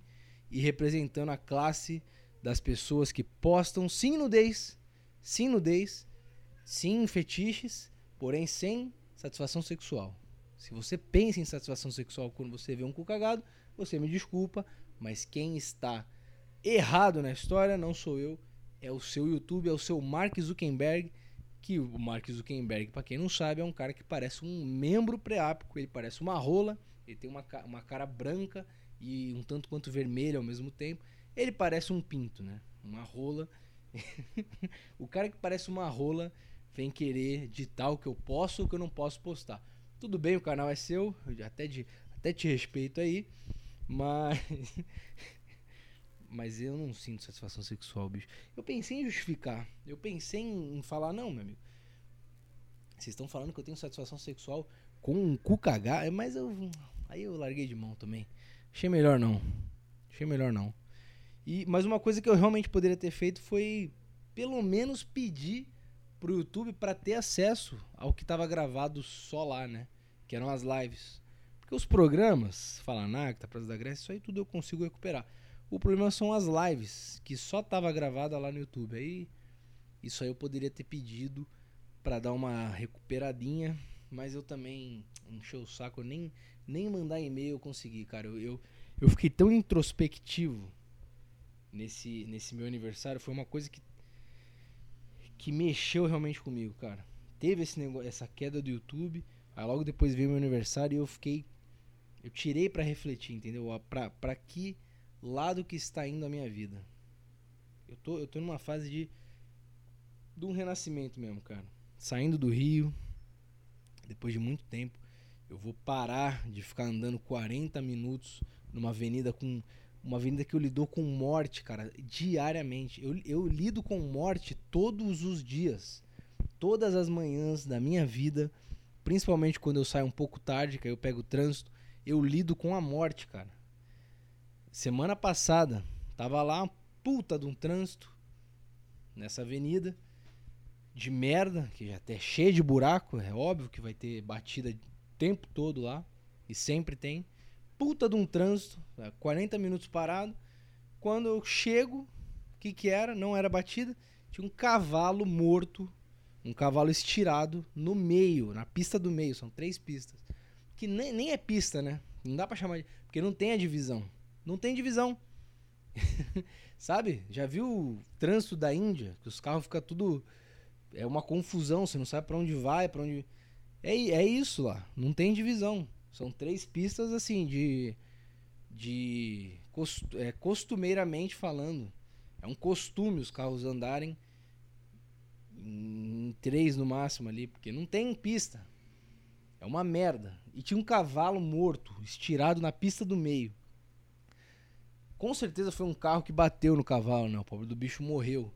e representando a classe das pessoas que postam sim nudez, sim nudez, sim fetiches, porém sem satisfação sexual. Se você pensa em satisfação sexual quando você vê um cu cagado, você me desculpa, mas quem está errado na história não sou eu, é o seu YouTube, é o seu Mark Zuckerberg, que o Mark Zuckerberg, para quem não sabe, é um cara que parece um membro preápico, ele parece uma rola, ele tem uma, uma cara branca, e um tanto quanto vermelho ao mesmo tempo. Ele parece um pinto, né? Uma rola. [laughs] o cara que parece uma rola vem querer ditar o que eu posso ou o que eu não posso postar. Tudo bem, o canal é seu, eu até, de, até te respeito aí, mas. [laughs] mas eu não sinto satisfação sexual, bicho. Eu pensei em justificar. Eu pensei em, falar, não, meu amigo. Vocês estão falando que eu tenho satisfação sexual com um cu cagar, mas eu. Aí eu larguei de mão também. Achei melhor não. Achei melhor não. E, mas uma coisa que eu realmente poderia ter feito foi pelo menos pedir pro YouTube para ter acesso ao que estava gravado só lá, né? Que eram as lives. Porque os programas, Falanacta, Praça da Grécia, isso aí tudo eu consigo recuperar. O problema são as lives, que só tava gravada lá no YouTube. Aí isso aí eu poderia ter pedido para dar uma recuperadinha, mas eu também encheu o saco, nem nem mandar e-mail eu consegui, cara. Eu, eu, eu, fiquei tão introspectivo nesse, nesse meu aniversário. Foi uma coisa que, que mexeu realmente comigo, cara. Teve esse negócio, essa queda do YouTube. Aí logo depois veio meu aniversário e eu fiquei. Eu tirei para refletir, entendeu? Pra, pra que lado que está indo a minha vida. Eu tô, eu tô numa fase de. de um renascimento mesmo, cara. Saindo do Rio, depois de muito tempo eu vou parar de ficar andando 40 minutos numa avenida com. Uma avenida que eu lido com morte, cara, diariamente. Eu, eu lido com morte todos os dias. Todas as manhãs da minha vida. Principalmente quando eu saio um pouco tarde, que aí eu pego o trânsito. Eu lido com a morte, cara. Semana passada, tava lá, puta de um trânsito nessa avenida de merda, que já até cheio de buraco, é óbvio que vai ter batida tempo todo lá. E sempre tem. Puta de um trânsito, 40 minutos parado. Quando eu chego, o que que era? Não era batida. Tinha um cavalo morto, um cavalo estirado no meio, na pista do meio. São três pistas. Que nem, nem é pista, né? Não dá pra chamar de. Porque não tem a divisão. Não tem divisão. [laughs] Sabe? Já viu o trânsito da Índia? Que os carros ficam tudo. É uma confusão, você não sabe para onde vai, para onde. É, é isso lá. Não tem divisão. São três pistas assim de. de cost, é, costumeiramente falando. É um costume os carros andarem em três no máximo ali, porque não tem pista. É uma merda. E tinha um cavalo morto, estirado na pista do meio. Com certeza foi um carro que bateu no cavalo, né? O pobre do bicho morreu.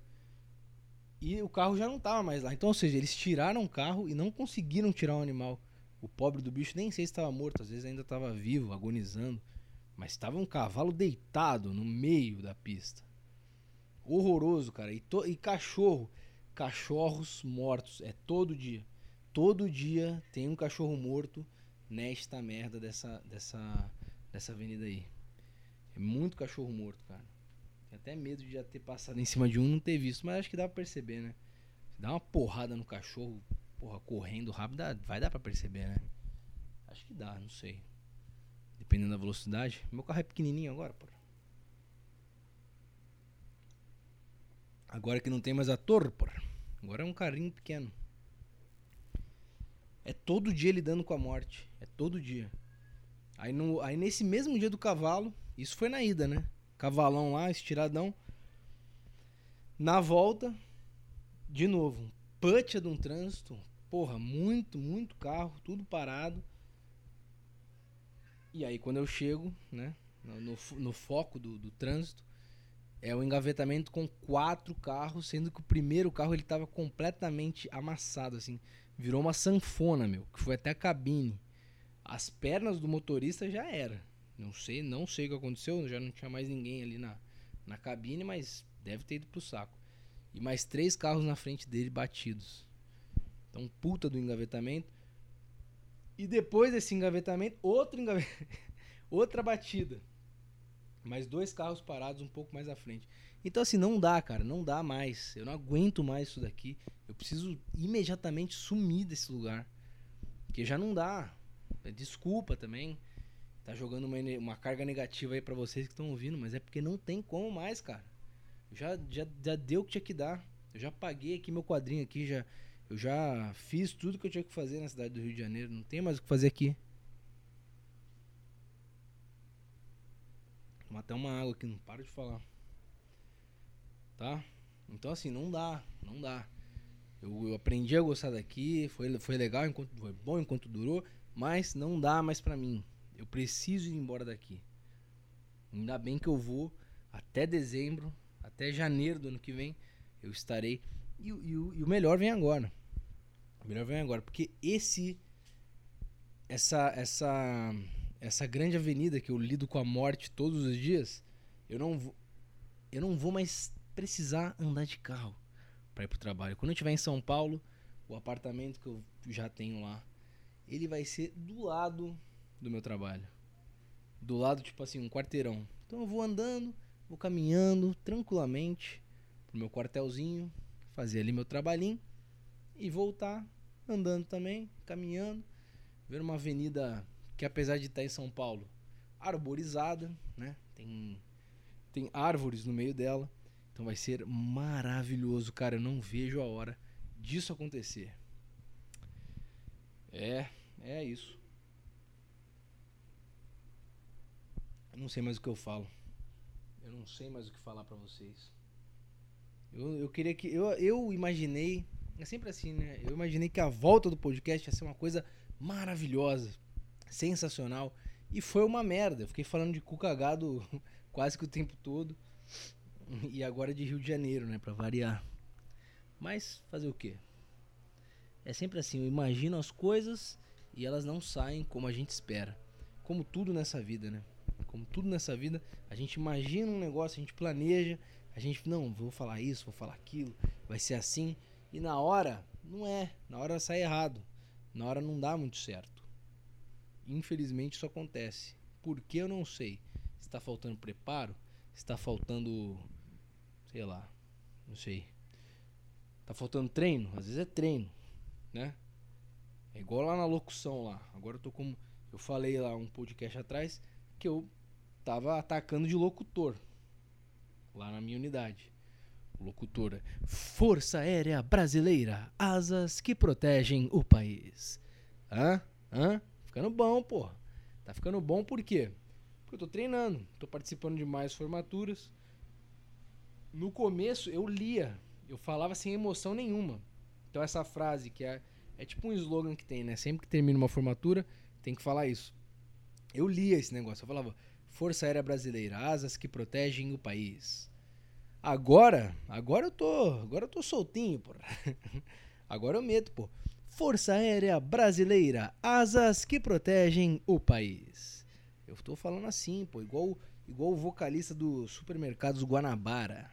E o carro já não estava mais lá. Então, ou seja, eles tiraram o carro e não conseguiram tirar o animal. O pobre do bicho nem sei se estava morto, às vezes ainda estava vivo, agonizando. Mas estava um cavalo deitado no meio da pista. Horroroso, cara. E, to... e cachorro. Cachorros mortos. É todo dia. Todo dia tem um cachorro morto nesta merda dessa, dessa, dessa avenida aí. É muito cachorro morto, cara. Até medo de já ter passado em cima de um não ter visto, mas acho que dá pra perceber, né? Se dá uma porrada no cachorro, porra, correndo rápido, dá, vai dar pra perceber, né? Acho que dá, não sei. Dependendo da velocidade. Meu carro é pequenininho agora, porra. Agora que não tem mais a torre, porra. Agora é um carrinho pequeno. É todo dia lidando com a morte. É todo dia. Aí, no, aí nesse mesmo dia do cavalo, isso foi na ida, né? Cavalão lá, estiradão. Na volta, de novo, putcha de um trânsito. Porra, muito, muito carro, tudo parado. E aí quando eu chego, né? No, no foco do, do trânsito, é o engavetamento com quatro carros, sendo que o primeiro carro ele tava completamente amassado, assim. Virou uma sanfona, meu, que foi até a cabine. As pernas do motorista já era. Não sei, não sei o que aconteceu, já não tinha mais ninguém ali na, na cabine, mas deve ter ido pro saco. E mais três carros na frente dele batidos. Então, puta do engavetamento. E depois desse engavetamento, outro engavetamento, [laughs] outra batida. Mais dois carros parados um pouco mais à frente. Então, assim, não dá, cara. Não dá mais. Eu não aguento mais isso daqui. Eu preciso imediatamente sumir desse lugar. Porque já não dá. Desculpa também. Tá jogando uma, uma carga negativa aí para vocês que estão ouvindo. Mas é porque não tem como mais, cara. Já, já, já deu o que tinha que dar. Eu já paguei aqui meu quadrinho aqui. Já, eu já fiz tudo que eu tinha que fazer na cidade do Rio de Janeiro. Não tem mais o que fazer aqui. Tomar até uma água aqui, não paro de falar. Tá? Então assim, não dá, não dá. Eu, eu, aprendi a gostar daqui, foi, foi legal, enquanto, foi bom enquanto durou, mas não dá mais pra mim. Eu preciso ir embora daqui. Ainda bem que eu vou até dezembro, até janeiro do ano que vem, eu estarei. E, e, e o melhor vem agora. O melhor vem agora, porque esse. Essa. Essa essa grande avenida que eu lido com a morte todos os dias, eu não vou, eu não vou mais precisar andar de carro para ir pro trabalho. Quando eu estiver em São Paulo, o apartamento que eu já tenho lá, ele vai ser do lado do meu trabalho. Do lado, tipo assim, um quarteirão. Então eu vou andando, vou caminhando tranquilamente pro meu quartelzinho, fazer ali meu trabalhinho e voltar andando também, caminhando, ver uma avenida que apesar de estar em São Paulo, arborizada, né? Tem, tem árvores no meio dela. Então vai ser maravilhoso, cara. Eu não vejo a hora disso acontecer. É, é isso. Eu não sei mais o que eu falo. Eu não sei mais o que falar para vocês. Eu, eu queria que. Eu, eu imaginei. É sempre assim, né? Eu imaginei que a volta do podcast ia ser uma coisa maravilhosa sensacional. E foi uma merda. Eu fiquei falando de cu cagado [laughs] quase que o tempo todo. E agora de Rio de Janeiro, né? Pra variar. Mas fazer o quê? É sempre assim, eu imagino as coisas e elas não saem como a gente espera. Como tudo nessa vida, né? Como tudo nessa vida, a gente imagina um negócio, a gente planeja, a gente, não, vou falar isso, vou falar aquilo, vai ser assim. E na hora, não é. Na hora sai errado. Na hora não dá muito certo. Infelizmente isso acontece. Por que eu não sei? Está faltando preparo? Está faltando. Sei lá. Não sei. Está faltando treino? Às vezes é treino. Né? É igual lá na locução lá. Agora eu tô como. Eu falei lá um podcast atrás que eu tava atacando de locutor. Lá na minha unidade. Locutora. Força Aérea Brasileira. Asas que protegem o país. Hã? Hã? ficando bom, pô. Tá ficando bom por quê? Porque eu tô treinando, tô participando de mais formaturas. No começo eu lia, eu falava sem emoção nenhuma. Então essa frase que é, é tipo um slogan que tem, né? Sempre que termina uma formatura, tem que falar isso. Eu lia esse negócio, eu falava Força Aérea Brasileira, asas que protegem o país. Agora, agora eu tô, agora eu tô soltinho, porra. [laughs] Agora eu meto, pô. Força Aérea Brasileira, asas que protegem o país. Eu tô falando assim, pô, igual, igual o vocalista do Supermercados Guanabara.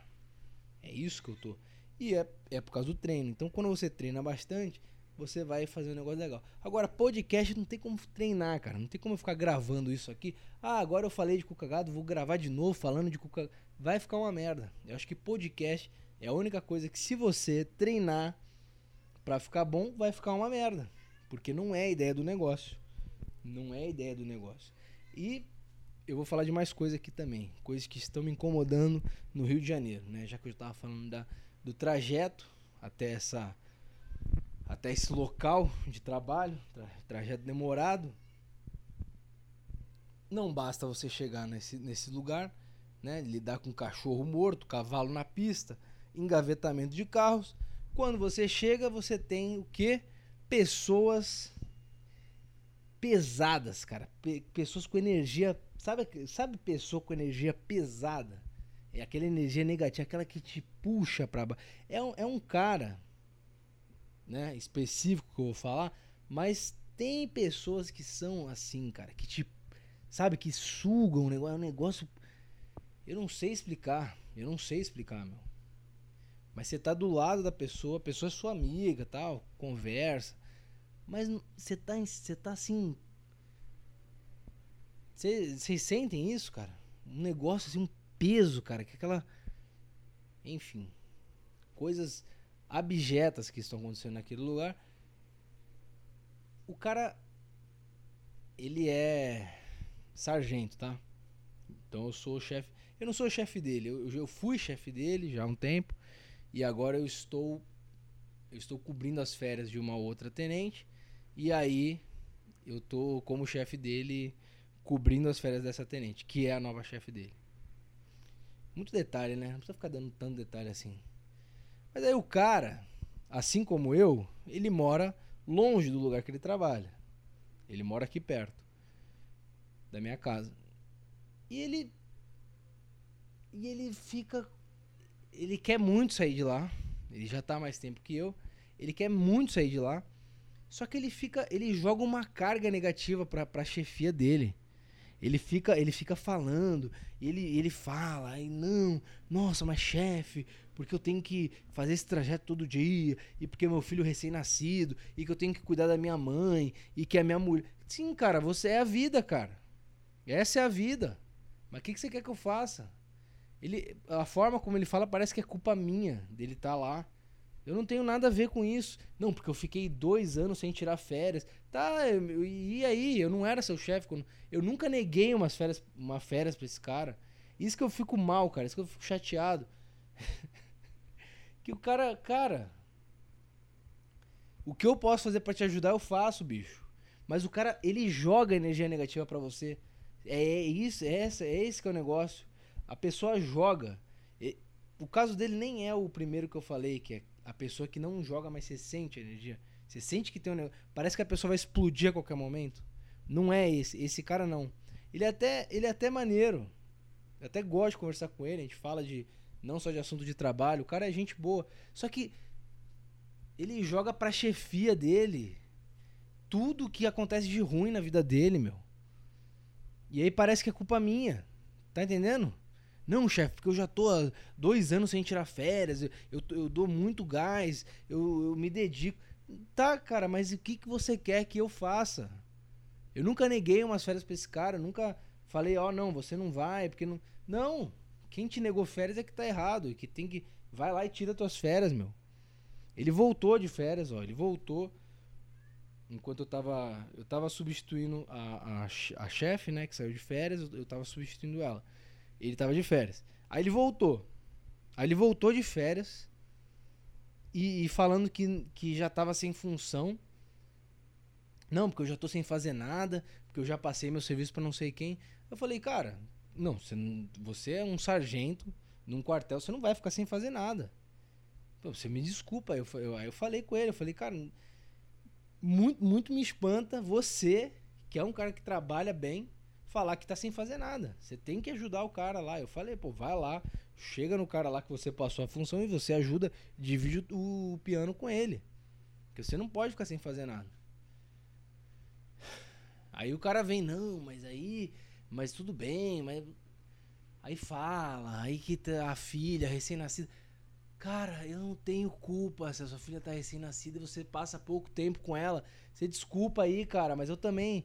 É isso que eu tô. E é, é por causa do treino. Então, quando você treina bastante, você vai fazer um negócio legal. Agora, podcast não tem como treinar, cara. Não tem como eu ficar gravando isso aqui. Ah, agora eu falei de cucagado, vou gravar de novo falando de cucagado. Vai ficar uma merda. Eu acho que podcast é a única coisa que, se você treinar Pra ficar bom, vai ficar uma merda. Porque não é a ideia do negócio. Não é a ideia do negócio. E eu vou falar de mais coisas aqui também. Coisas que estão me incomodando no Rio de Janeiro, né? Já que eu estava falando da, do trajeto até essa até esse local de trabalho, tra trajeto demorado. Não basta você chegar nesse, nesse lugar, né, lidar com cachorro morto, cavalo na pista, engavetamento de carros. Quando você chega, você tem o que? Pessoas pesadas, cara. Pe pessoas com energia. Sabe, sabe pessoa com energia pesada? É aquela energia negativa, aquela que te puxa pra baixo. É um, é um cara, né, específico que eu vou falar, mas tem pessoas que são assim, cara, que te. Sabe, que sugam o negócio. É um negócio. Eu não sei explicar. Eu não sei explicar, meu. Mas você tá do lado da pessoa, a pessoa é sua amiga, tal, conversa. Mas você tá, você tá assim. Vocês sentem isso, cara? Um negócio assim, um peso, cara, que aquela. Enfim. Coisas abjetas que estão acontecendo naquele lugar. O cara. Ele é sargento, tá? Então eu sou o chefe. Eu não sou chefe dele, eu, eu fui chefe dele já há um tempo. E agora eu estou eu estou cobrindo as férias de uma outra tenente e aí eu tô como chefe dele cobrindo as férias dessa tenente, que é a nova chefe dele. Muito detalhe, né? Não precisa ficar dando tanto detalhe assim. Mas aí o cara, assim como eu, ele mora longe do lugar que ele trabalha. Ele mora aqui perto da minha casa. E ele e ele fica ele quer muito sair de lá. Ele já tá mais tempo que eu. Ele quer muito sair de lá. Só que ele fica, ele joga uma carga negativa pra, pra chefia dele. Ele fica, ele fica falando, ele, ele fala, aí não, nossa, mas chefe, porque eu tenho que fazer esse trajeto todo dia, e porque meu filho recém-nascido, e que eu tenho que cuidar da minha mãe, e que a minha mulher. Sim, cara, você é a vida, cara. Essa é a vida. Mas o que, que você quer que eu faça? Ele, a forma como ele fala parece que é culpa minha dele estar tá lá. Eu não tenho nada a ver com isso. Não, porque eu fiquei dois anos sem tirar férias. Tá, eu, e aí? Eu não era seu chefe. Eu nunca neguei umas férias, uma férias pra esse cara. Isso que eu fico mal, cara. Isso que eu fico chateado. [laughs] que o cara, cara. O que eu posso fazer para te ajudar, eu faço, bicho. Mas o cara, ele joga energia negativa para você. É isso, é, essa, é esse que é o negócio. A pessoa joga. O caso dele nem é o primeiro que eu falei, que é a pessoa que não joga, mas você sente a energia. Você sente que tem um negócio. Parece que a pessoa vai explodir a qualquer momento. Não é esse. Esse cara não. Ele é até, ele é até maneiro. Eu até gosto de conversar com ele. A gente fala de não só de assunto de trabalho. O cara é gente boa. Só que ele joga pra chefia dele tudo que acontece de ruim na vida dele, meu. E aí parece que é culpa minha. Tá entendendo? Não, chefe, porque eu já tô há dois anos sem tirar férias, eu, eu dou muito gás, eu, eu me dedico. Tá, cara, mas o que, que você quer que eu faça? Eu nunca neguei umas férias pra esse cara, nunca falei, ó, oh, não, você não vai, porque não. Não! Quem te negou férias é que tá errado, e que tem que. Vai lá e tira tuas férias, meu. Ele voltou de férias, ó, ele voltou. Enquanto eu tava. Eu tava substituindo a, a, a chefe, né, que saiu de férias, eu tava substituindo ela. Ele tava de férias. Aí ele voltou. Aí ele voltou de férias e, e, falando que, que já tava sem função. Não, porque eu já tô sem fazer nada, porque eu já passei meu serviço para não sei quem. Eu falei, cara, não, você, você é um sargento num quartel, você não vai ficar sem fazer nada. Pô, você me desculpa. Eu, eu, aí eu falei com ele, eu falei, cara, muito, muito me espanta você, que é um cara que trabalha bem, falar que tá sem fazer nada. Você tem que ajudar o cara lá. Eu falei, pô, vai lá, chega no cara lá que você passou a função e você ajuda, divide o, o piano com ele. Porque você não pode ficar sem fazer nada. Aí o cara vem, não, mas aí, mas tudo bem, mas aí fala, aí que tá a filha recém-nascida. Cara, eu não tenho culpa se a sua filha tá recém-nascida e você passa pouco tempo com ela. Você desculpa aí, cara, mas eu também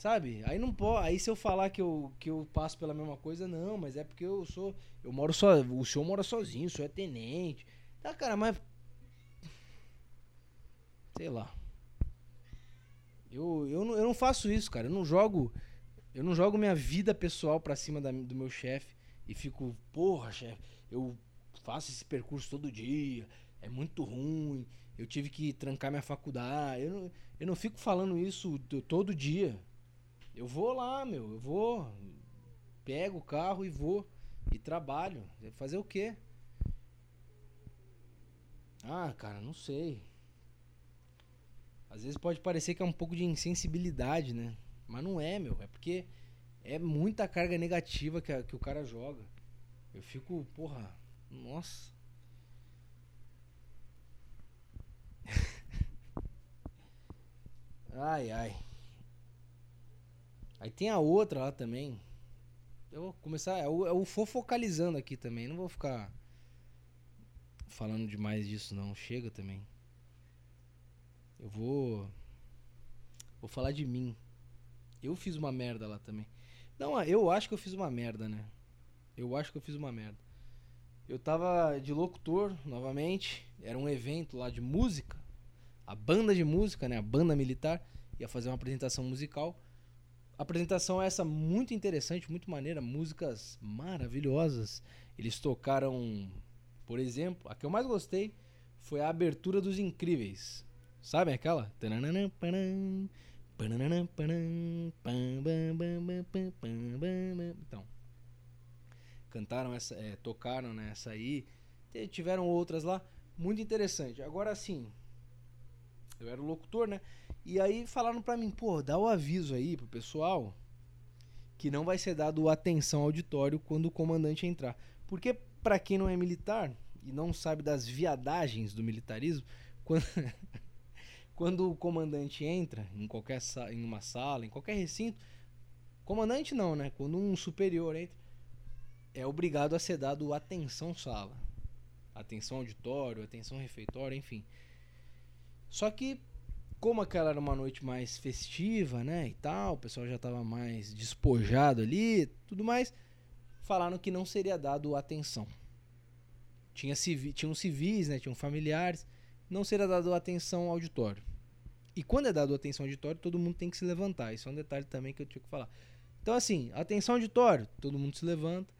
Sabe? Aí não pode. Aí se eu falar que eu, que eu passo pela mesma coisa, não, mas é porque eu sou. Eu moro só. O senhor mora sozinho, o senhor é tenente. Tá, cara, mas. Sei lá. Eu, eu, não, eu não faço isso, cara. Eu não jogo. Eu não jogo minha vida pessoal pra cima da, do meu chefe e fico, porra, chefe, eu faço esse percurso todo dia, é muito ruim, eu tive que trancar minha faculdade. Eu não, eu não fico falando isso todo dia. Eu vou lá, meu, eu vou, pego o carro e vou e trabalho. Fazer o quê? Ah, cara, não sei. Às vezes pode parecer que é um pouco de insensibilidade, né? Mas não é, meu. É porque é muita carga negativa que, a, que o cara joga. Eu fico, porra, nossa. [laughs] ai, ai. Aí tem a outra lá também. Eu vou começar. É o, é o fofocalizando aqui também. Não vou ficar falando demais disso, não. Chega também. Eu vou. Vou falar de mim. Eu fiz uma merda lá também. Não, eu acho que eu fiz uma merda, né? Eu acho que eu fiz uma merda. Eu tava de locutor novamente. Era um evento lá de música. A banda de música, né? A banda militar. Ia fazer uma apresentação musical. A apresentação é essa muito interessante, muito maneira. Músicas maravilhosas. Eles tocaram, por exemplo, a que eu mais gostei foi a abertura dos Incríveis. Sabe aquela? Então, cantaram essa, é, tocaram nessa aí, tiveram outras lá, muito interessante. Agora sim, eu era o locutor, né? E aí falaram pra mim, pô, dá o aviso aí pro pessoal que não vai ser dado atenção ao auditório quando o comandante entrar. Porque para quem não é militar e não sabe das viadagens do militarismo, [laughs] quando quando o comandante entra em qualquer em uma sala, em qualquer recinto, comandante não, né? Quando um superior entra, é obrigado a ser dado atenção sala, atenção auditório, atenção refeitório, enfim. Só que como aquela era uma noite mais festiva, né, e tal, o pessoal já estava mais despojado ali, tudo mais, falaram que não seria dado atenção. Tinha civi, tinham civis, né, tinham familiares, não seria dado atenção ao auditório. E quando é dado atenção ao auditório, todo mundo tem que se levantar. Isso é um detalhe também que eu tinha que falar. Então, assim, atenção auditório, todo mundo se levanta.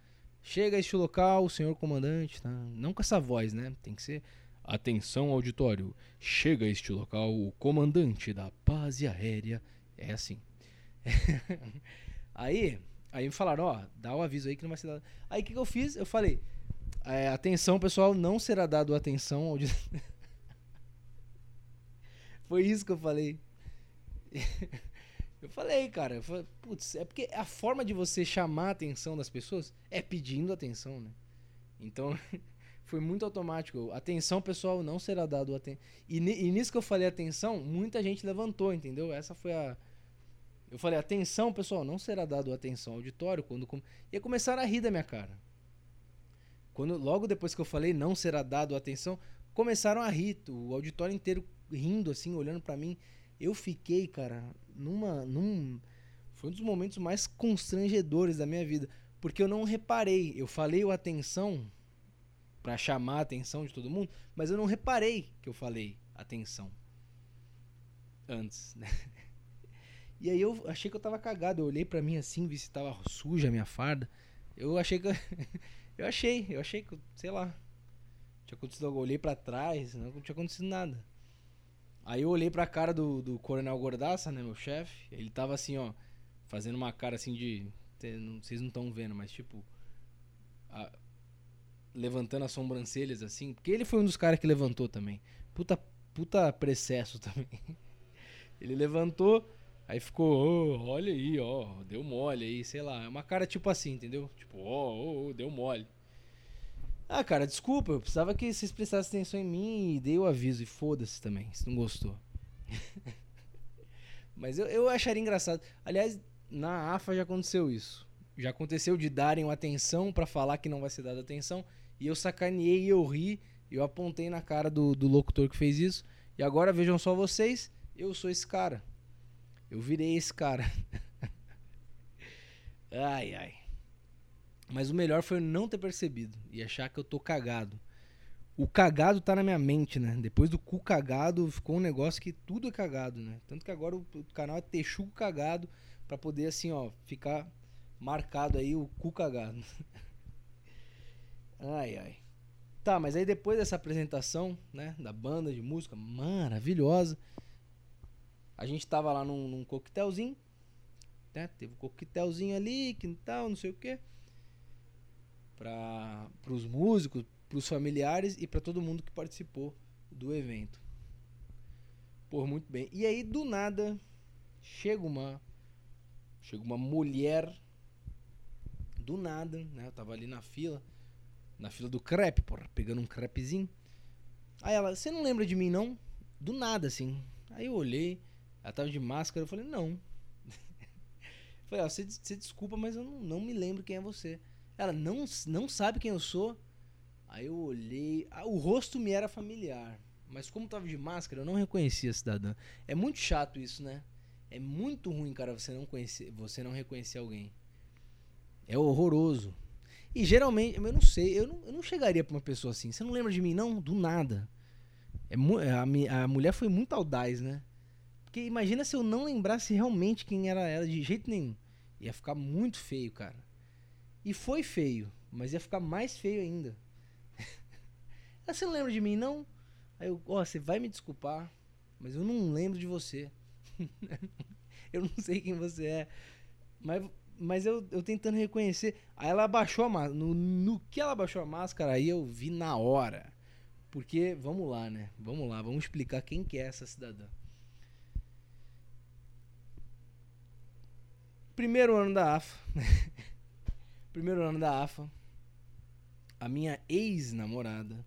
Chega a este local, o senhor comandante, tá? não com essa voz, né? Tem que ser atenção auditório. Chega a este local o comandante da base aérea. É assim. [laughs] aí, aí me falaram, ó, dá o aviso aí que não vai ser dado. Aí o que, que eu fiz? Eu falei, é, atenção pessoal, não será dado atenção auditório. [laughs] Foi isso que eu falei. [laughs] eu falei, cara, eu falei, putz, é porque a forma de você chamar a atenção das pessoas é pedindo atenção, né? Então, [laughs] foi muito automático. Atenção, pessoal, não será dado atenção. E, nisso que eu falei atenção, muita gente levantou, entendeu? Essa foi a. Eu falei, atenção, pessoal, não será dado atenção auditório quando. Com... E começaram a rir da minha cara. Quando, logo depois que eu falei, não será dado atenção, começaram a rir. O auditório inteiro rindo, assim, olhando para mim. Eu fiquei, cara, numa. Num, foi um dos momentos mais constrangedores da minha vida. Porque eu não reparei. Eu falei o atenção para chamar a atenção de todo mundo, mas eu não reparei que eu falei atenção antes, né? [laughs] E aí eu achei que eu tava cagado. Eu olhei para mim assim, vi se tava suja a minha farda. Eu achei que. [laughs] eu achei, eu achei que, sei lá. Tinha acontecido algo. Eu olhei para trás, não tinha acontecido nada. Aí eu olhei pra cara do, do Coronel Gordaça, né, meu chefe. Ele tava assim, ó, fazendo uma cara assim de. Vocês não estão vendo, mas tipo. A, levantando as sobrancelhas assim. Porque ele foi um dos caras que levantou também. Puta, puta precesso [laughs] também. ele levantou, aí ficou, oh, olha aí, ó, deu mole aí, sei lá. É uma cara tipo assim, entendeu? Tipo, ó, oh, oh, deu mole. Ah, cara, desculpa, eu precisava que vocês prestassem atenção em mim e dei o aviso. E foda-se também, se não gostou. [laughs] Mas eu, eu acharia engraçado. Aliás, na AFA já aconteceu isso. Já aconteceu de darem atenção para falar que não vai ser dada atenção. E eu sacaneei e eu ri. Eu apontei na cara do, do locutor que fez isso. E agora vejam só vocês, eu sou esse cara. Eu virei esse cara. [laughs] ai, ai. Mas o melhor foi eu não ter percebido e achar que eu tô cagado. O cagado tá na minha mente, né? Depois do cu cagado, ficou um negócio que tudo é cagado, né? Tanto que agora o, canal é Texugo Cagado para poder assim, ó, ficar marcado aí o cu cagado. [laughs] ai, ai. Tá, mas aí depois dessa apresentação, né, da banda de música maravilhosa, a gente tava lá num, num coquetelzinho, né? Teve um coquetelzinho ali, que tal, não sei o quê. Para os músicos, para os familiares e para todo mundo que participou do evento. Por muito bem. E aí do nada chega uma chega uma mulher do nada, né? Eu tava ali na fila, na fila do crepe, porra, pegando um crepezinho. Aí ela, você não lembra de mim não? Do nada assim. Aí eu olhei, ela tava de máscara, eu falei: "Não". [laughs] falei: você, você desculpa, mas eu não, não me lembro quem é você". Ela não não sabe quem eu sou. Aí eu olhei, ah, o rosto me era familiar, mas como tava de máscara, eu não reconhecia a cidadã. É muito chato isso, né? É muito ruim, cara, você não conhecer, você não reconhecer alguém. É horroroso. E geralmente, eu não sei, eu não, eu não chegaria pra uma pessoa assim. Você não lembra de mim, não? Do nada. É, a, a mulher foi muito audaz, né? Porque imagina se eu não lembrasse realmente quem era ela de jeito nenhum. Ia ficar muito feio, cara. E foi feio, mas ia ficar mais feio ainda. [laughs] Ah, você não lembra de mim, não? Aí eu, ó, oh, você vai me desculpar, mas eu não lembro de você. [laughs] eu não sei quem você é. Mas, mas eu, eu tentando reconhecer. Aí ela abaixou a máscara. No, no que ela abaixou a máscara, aí eu vi na hora. Porque, vamos lá, né? Vamos lá, vamos explicar quem que é essa cidadã. Primeiro ano da AFA. [laughs] Primeiro ano da AFA. A minha ex-namorada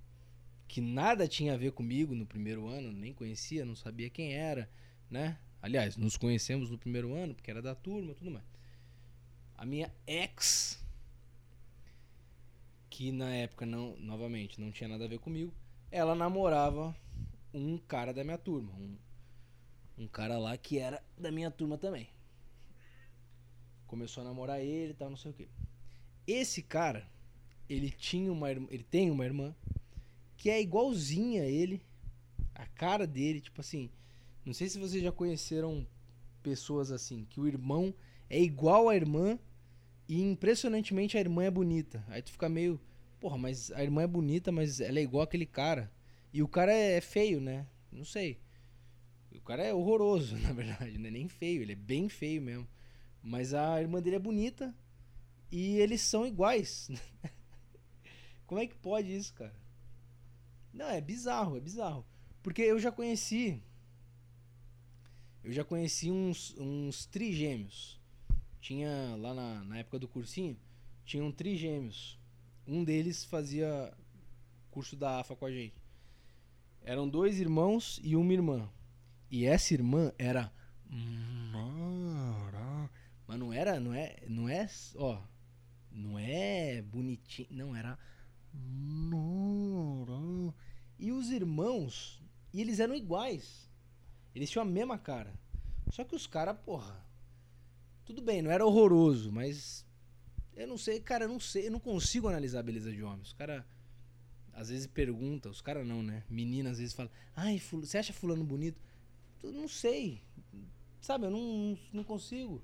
que nada tinha a ver comigo no primeiro ano, nem conhecia, não sabia quem era, né? Aliás, nos conhecemos no primeiro ano, porque era da turma, tudo mais. A minha ex, que na época não, novamente, não tinha nada a ver comigo, ela namorava um cara da minha turma, um, um cara lá que era da minha turma também. Começou a namorar ele e tal, não sei o que. Esse cara, ele tinha uma ele tem uma irmã que é igualzinha a ele, a cara dele, tipo assim. Não sei se vocês já conheceram pessoas assim, que o irmão é igual à irmã e impressionantemente a irmã é bonita. Aí tu fica meio, porra, mas a irmã é bonita, mas ela é igual aquele cara. E o cara é feio, né? Não sei. O cara é horroroso, [laughs] na verdade, não é nem feio, ele é bem feio mesmo. Mas a irmã dele é bonita e eles são iguais. [laughs] Como é que pode isso, cara? Não, é bizarro, é bizarro. Porque eu já conheci. Eu já conheci uns, uns trigêmeos. Tinha lá na, na época do cursinho, tinham trigêmeos. Um deles fazia curso da AFA com a gente. Eram dois irmãos e uma irmã. E essa irmã era. Mas não era, não é, não é, ó, não é bonitinho, não era e os irmãos, e eles eram iguais. Eles tinham a mesma cara. Só que os caras, porra. Tudo bem, não era horroroso, mas. Eu não sei, cara, eu não sei, eu não consigo analisar a beleza de homens. Os caras às vezes perguntam, os caras não, né? Menina às vezes fala, ai, você acha fulano bonito? Eu não sei. Sabe, eu não, não consigo.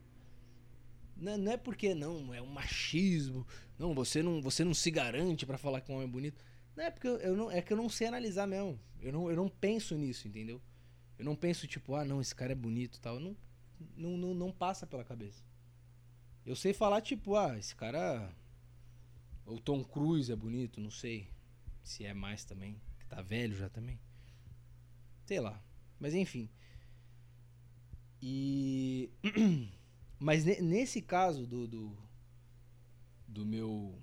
Não, não é porque não, é um machismo. Não, você não, você não se garante para falar que um homem é bonito. Não é porque eu, eu, não, é que eu não sei analisar mesmo. Eu não, eu não penso nisso, entendeu? Eu não penso tipo, ah, não, esse cara é bonito, tal. Não, não, não, não passa pela cabeça. Eu sei falar tipo, ah, esse cara o Tom Cruise é bonito, não sei se é mais também, que tá velho já também. Sei lá. Mas enfim. E [clears throat] Mas nesse caso do, do, do meu.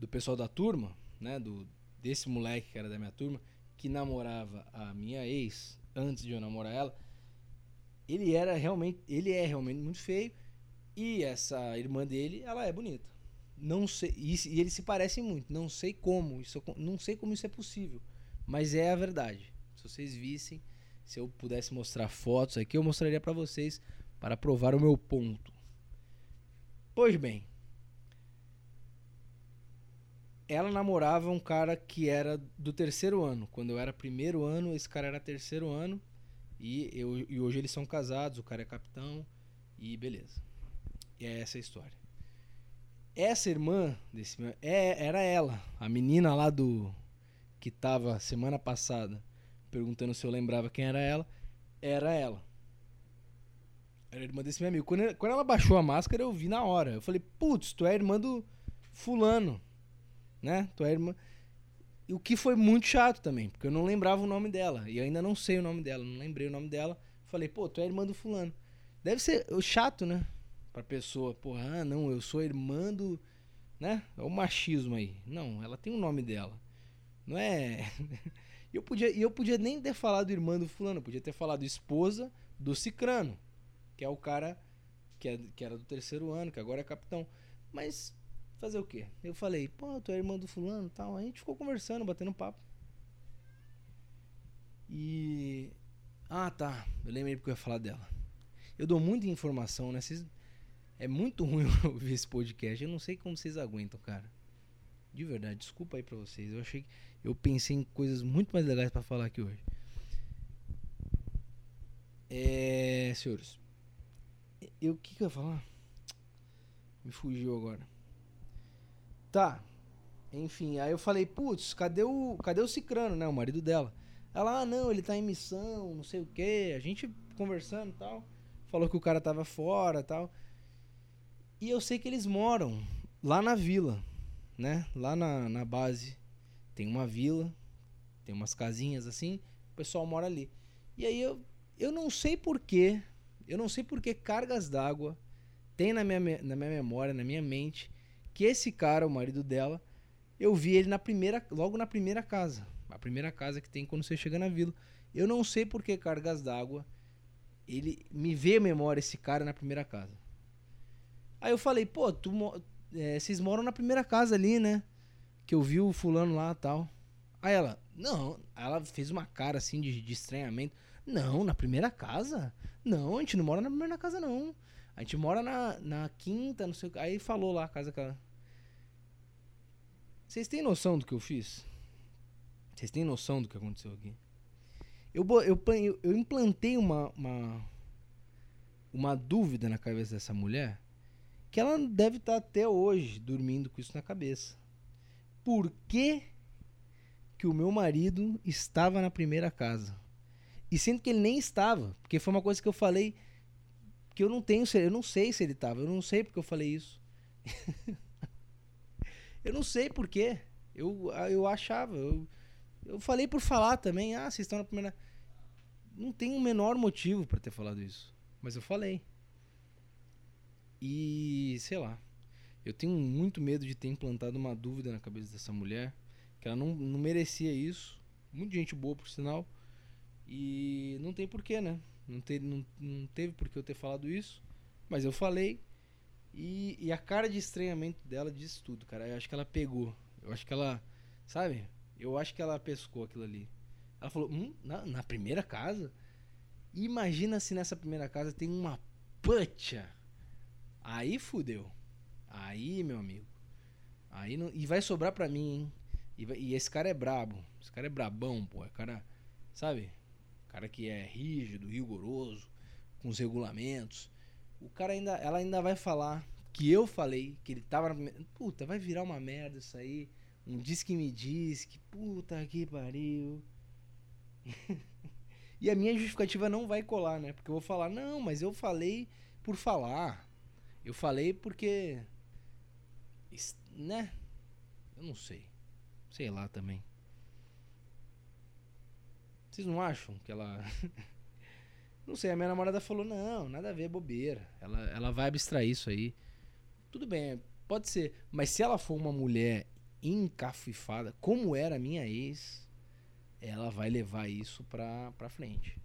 Do pessoal da turma, né? Do, desse moleque que era da minha turma, que namorava a minha ex antes de eu namorar ela. Ele era realmente. Ele é realmente muito feio. E essa irmã dele, ela é bonita. Não sei. E, e eles se parecem muito. Não sei como. Isso, não sei como isso é possível. Mas é a verdade. Se vocês vissem, se eu pudesse mostrar fotos aqui, eu mostraria para vocês para provar o meu ponto. Pois bem, ela namorava um cara que era do terceiro ano. Quando eu era primeiro ano, esse cara era terceiro ano. E, eu, e hoje eles são casados, o cara é capitão e beleza. E é essa a história. Essa irmã desse meu, é, era ela, a menina lá do que tava semana passada perguntando se eu lembrava quem era ela, era ela. Era irmã desse meu amigo. Quando, quando ela baixou a máscara, eu vi na hora. Eu falei, putz, tu é irmã do fulano, né? Tu é irmã... E o que foi muito chato também, porque eu não lembrava o nome dela. E eu ainda não sei o nome dela, não lembrei o nome dela. Falei, pô, tu é irmã do fulano. Deve ser chato, né? Pra pessoa, porra, ah, não, eu sou irmã do. Né? É o machismo aí. Não, ela tem o um nome dela. Não é. [laughs] eu podia, eu podia nem ter falado irmã do fulano, podia ter falado esposa do Cicrano, que é o cara que, é, que era do terceiro ano, que agora é capitão. Mas fazer o quê? Eu falei, pô, tu é irmã do fulano tal. A gente ficou conversando, batendo papo. E. Ah, tá. Eu lembrei porque eu ia falar dela. Eu dou muita informação, né? Vocês... É muito ruim [laughs] ouvir esse podcast. Eu não sei como vocês aguentam, cara. De verdade, desculpa aí pra vocês. Eu achei que. Eu pensei em coisas muito mais legais para falar aqui hoje. É. Senhores. Eu. O que, que eu ia falar? Me fugiu agora. Tá. Enfim, aí eu falei, putz, cadê o. Cadê o Cicrano, né? O marido dela. Ela, ah, não, ele tá em missão, não sei o que. A gente conversando e tal. Falou que o cara tava fora tal. E eu sei que eles moram lá na vila, né? Lá na, na base. Tem uma vila, tem umas casinhas assim, o pessoal mora ali. E aí eu, eu não sei porquê, eu não sei porquê cargas d'água tem na minha, na minha memória, na minha mente, que esse cara, o marido dela, eu vi ele na primeira, logo na primeira casa. A primeira casa que tem quando você chega na vila. Eu não sei por que cargas d'água. Ele me vê a memória esse cara na primeira casa. Aí eu falei, pô, tu, é, vocês moram na primeira casa ali, né? Que eu vi o fulano lá tal. Aí ela, não, ela fez uma cara assim de, de estranhamento. Não, na primeira casa? Não, a gente não mora na primeira casa, não. A gente mora na, na quinta, não sei o que. Aí falou lá a casa que ela. Vocês têm noção do que eu fiz? Vocês têm noção do que aconteceu aqui? Eu, eu, eu, implantei uma, uma, uma dúvida na cabeça dessa mulher que ela deve estar até hoje dormindo com isso na cabeça. Por que, que o meu marido estava na primeira casa? E sendo que ele nem estava, porque foi uma coisa que eu falei que eu não tenho, eu não sei se ele estava, eu não sei porque eu falei isso. [laughs] Eu não sei porquê. Eu, eu achava. Eu, eu falei por falar também. Ah, vocês estão na primeira. Não tem o menor motivo para ter falado isso. Mas eu falei. E sei lá. Eu tenho muito medo de ter implantado uma dúvida na cabeça dessa mulher. Que ela não, não merecia isso. Muita gente boa, por sinal. E não tem porquê, né? Não, te, não, não teve por que eu ter falado isso. Mas eu falei. E, e, a cara de estranhamento dela diz tudo, cara. Eu acho que ela pegou. Eu acho que ela. Sabe? Eu acho que ela pescou aquilo ali. Ela falou: hum, na, na primeira casa? Imagina se nessa primeira casa tem uma putcha. Aí fudeu. Aí, meu amigo. Aí não, e vai sobrar pra mim, hein? E, e, esse cara é brabo. Esse cara é brabão, pô. É cara. Sabe? Cara que é rígido, rigoroso, com os regulamentos. O cara ainda, ela ainda vai falar que eu falei, que ele tava Puta, vai virar uma merda isso aí. Um diz que me diz que puta que pariu. [laughs] e a minha justificativa não vai colar, né? Porque eu vou falar, não, mas eu falei por falar. Eu falei porque. Né? Eu não sei. Sei lá também. Vocês não acham que ela. [laughs] Não sei, a minha namorada falou: não, nada a ver, bobeira. Ela, ela vai abstrair isso aí. Tudo bem, pode ser. Mas se ela for uma mulher encafifada, como era a minha ex, ela vai levar isso pra, pra frente.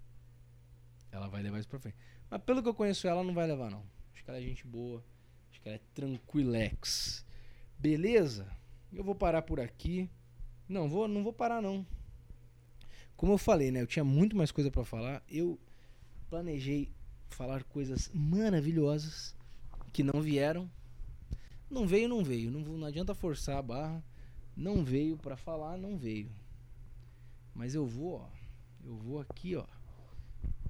Ela vai levar isso pra frente. Mas pelo que eu conheço ela, não vai levar, não. Acho que ela é gente boa. Acho que ela é tranquilex. Beleza? Eu vou parar por aqui. Não, vou, não vou parar, não. Como eu falei, né? Eu tinha muito mais coisa para falar. Eu planejei falar coisas maravilhosas que não vieram. Não veio, não veio. Não, não adianta forçar a barra. Não veio para falar, não veio. Mas eu vou, ó. Eu vou aqui, ó.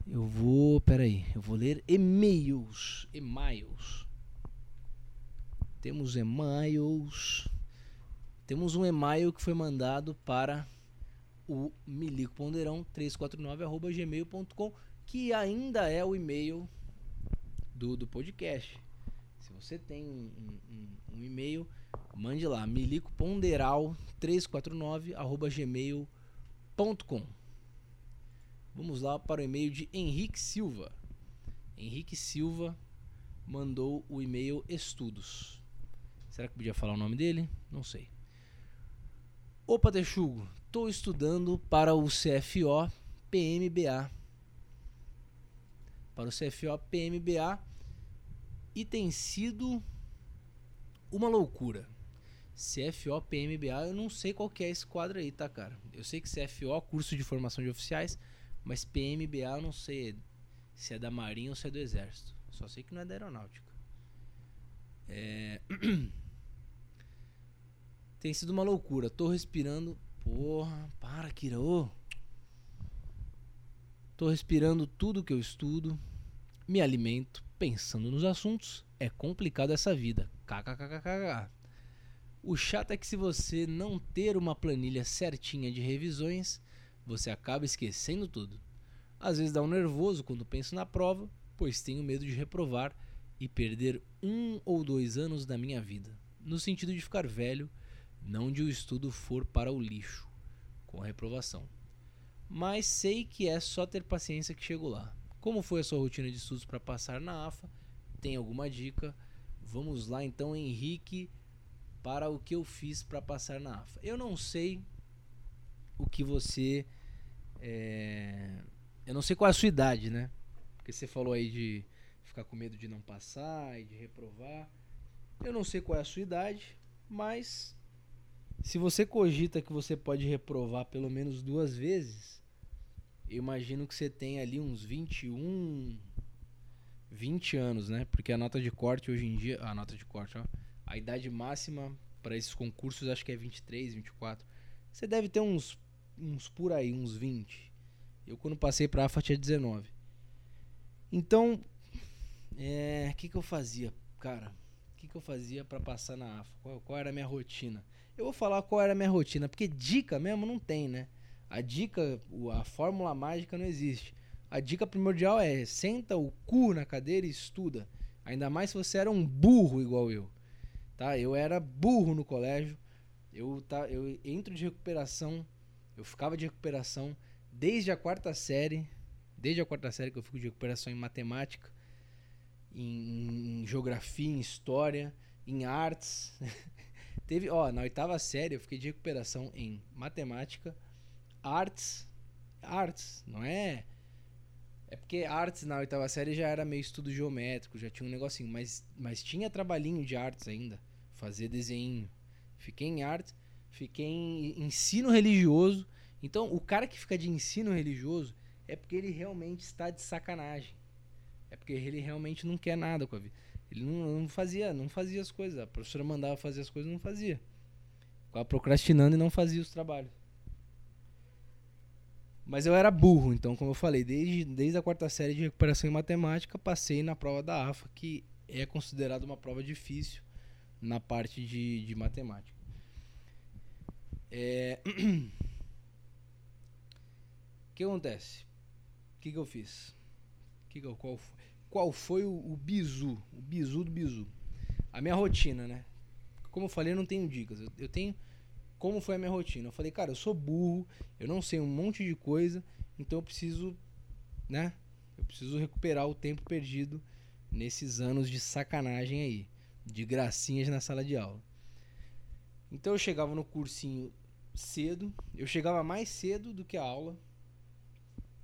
Eu vou, pera aí, eu vou ler e-mails, e-mails. Temos e-mails. Temos um e-mail que foi mandado para o Milico Ponderão 349@gmail.com, que ainda é o e-mail do, do podcast. Se você tem um, um, um e-mail, mande lá, milicoponderal349@gmail.com. Vamos lá para o e-mail de Henrique Silva. Henrique Silva mandou o e-mail estudos. Será que podia falar o nome dele? Não sei. Opa, Texugo, estou estudando para o CFO PMBA. Para o CFO PMBA e tem sido uma loucura. CFO PMBA, eu não sei qual que é esse quadro aí, tá, cara? Eu sei que CFO, curso de formação de oficiais, mas PMBA eu não sei se é da Marinha ou se é do Exército. Só sei que não é da Aeronáutica. É... [clears throat] Tem sido uma loucura. Tô respirando. Porra, para, Kira. Ô. Tô respirando tudo que eu estudo. Me alimento pensando nos assuntos. É complicado essa vida. KKKKK. O chato é que se você não ter uma planilha certinha de revisões, você acaba esquecendo tudo. Às vezes dá um nervoso quando penso na prova, pois tenho medo de reprovar e perder um ou dois anos da minha vida, no sentido de ficar velho, não de o estudo for para o lixo, com a reprovação. Mas sei que é só ter paciência que chego lá. Como foi a sua rotina de estudos para passar na AFA? Tem alguma dica? Vamos lá então, Henrique, para o que eu fiz para passar na AFA. Eu não sei o que você. É... Eu não sei qual é a sua idade, né? Porque você falou aí de ficar com medo de não passar e de reprovar. Eu não sei qual é a sua idade, mas se você cogita que você pode reprovar pelo menos duas vezes, eu imagino que você tem ali uns 21, 20 anos, né? Porque a nota de corte hoje em dia, a nota de corte, ó, a idade máxima para esses concursos acho que é 23, 24. Você deve ter uns uns por aí, uns 20. Eu quando passei para AFA tinha 19. Então, é, que, que eu fazia, cara? O que, que eu fazia para passar na AFA? Qual, qual, era a minha rotina? Eu vou falar qual era a minha rotina, porque dica mesmo não tem, né? A dica, a fórmula mágica não existe. A dica primordial é senta o cu na cadeira e estuda. Ainda mais se você era um burro igual eu. Tá? Eu era burro no colégio. Eu, tá, eu entro de recuperação. Eu ficava de recuperação desde a quarta série Desde a quarta série que eu fico de recuperação em matemática, em, em geografia, em história, em artes. [laughs] Teve, ó, na oitava série eu fiquei de recuperação em matemática, artes, artes, não é? É porque artes na oitava série já era meio estudo geométrico, já tinha um negocinho, mas, mas tinha trabalhinho de artes ainda, fazer desenho. Fiquei em artes, fiquei em ensino religioso. Então, o cara que fica de ensino religioso, é porque ele realmente está de sacanagem. É porque ele realmente não quer nada com a vida. Ele não, não fazia, não fazia as coisas. A professora mandava fazer as coisas, não fazia. Ficava procrastinando e não fazia os trabalhos. Mas eu era burro, então, como eu falei, desde, desde a quarta série de recuperação em matemática, passei na prova da AFA, que é considerada uma prova difícil na parte de, de matemática. É... [clears throat] O que acontece? que, que eu fiz? Que que eu, qual, foi, qual foi o, o bizu? O bizu do bizu. A minha rotina, né? Como eu falei, eu não tenho dicas. Eu, eu tenho. Como foi a minha rotina? Eu falei, cara, eu sou burro, eu não sei um monte de coisa, então eu preciso, né? Eu preciso recuperar o tempo perdido nesses anos de sacanagem aí, de gracinhas na sala de aula. Então eu chegava no cursinho cedo, eu chegava mais cedo do que a aula,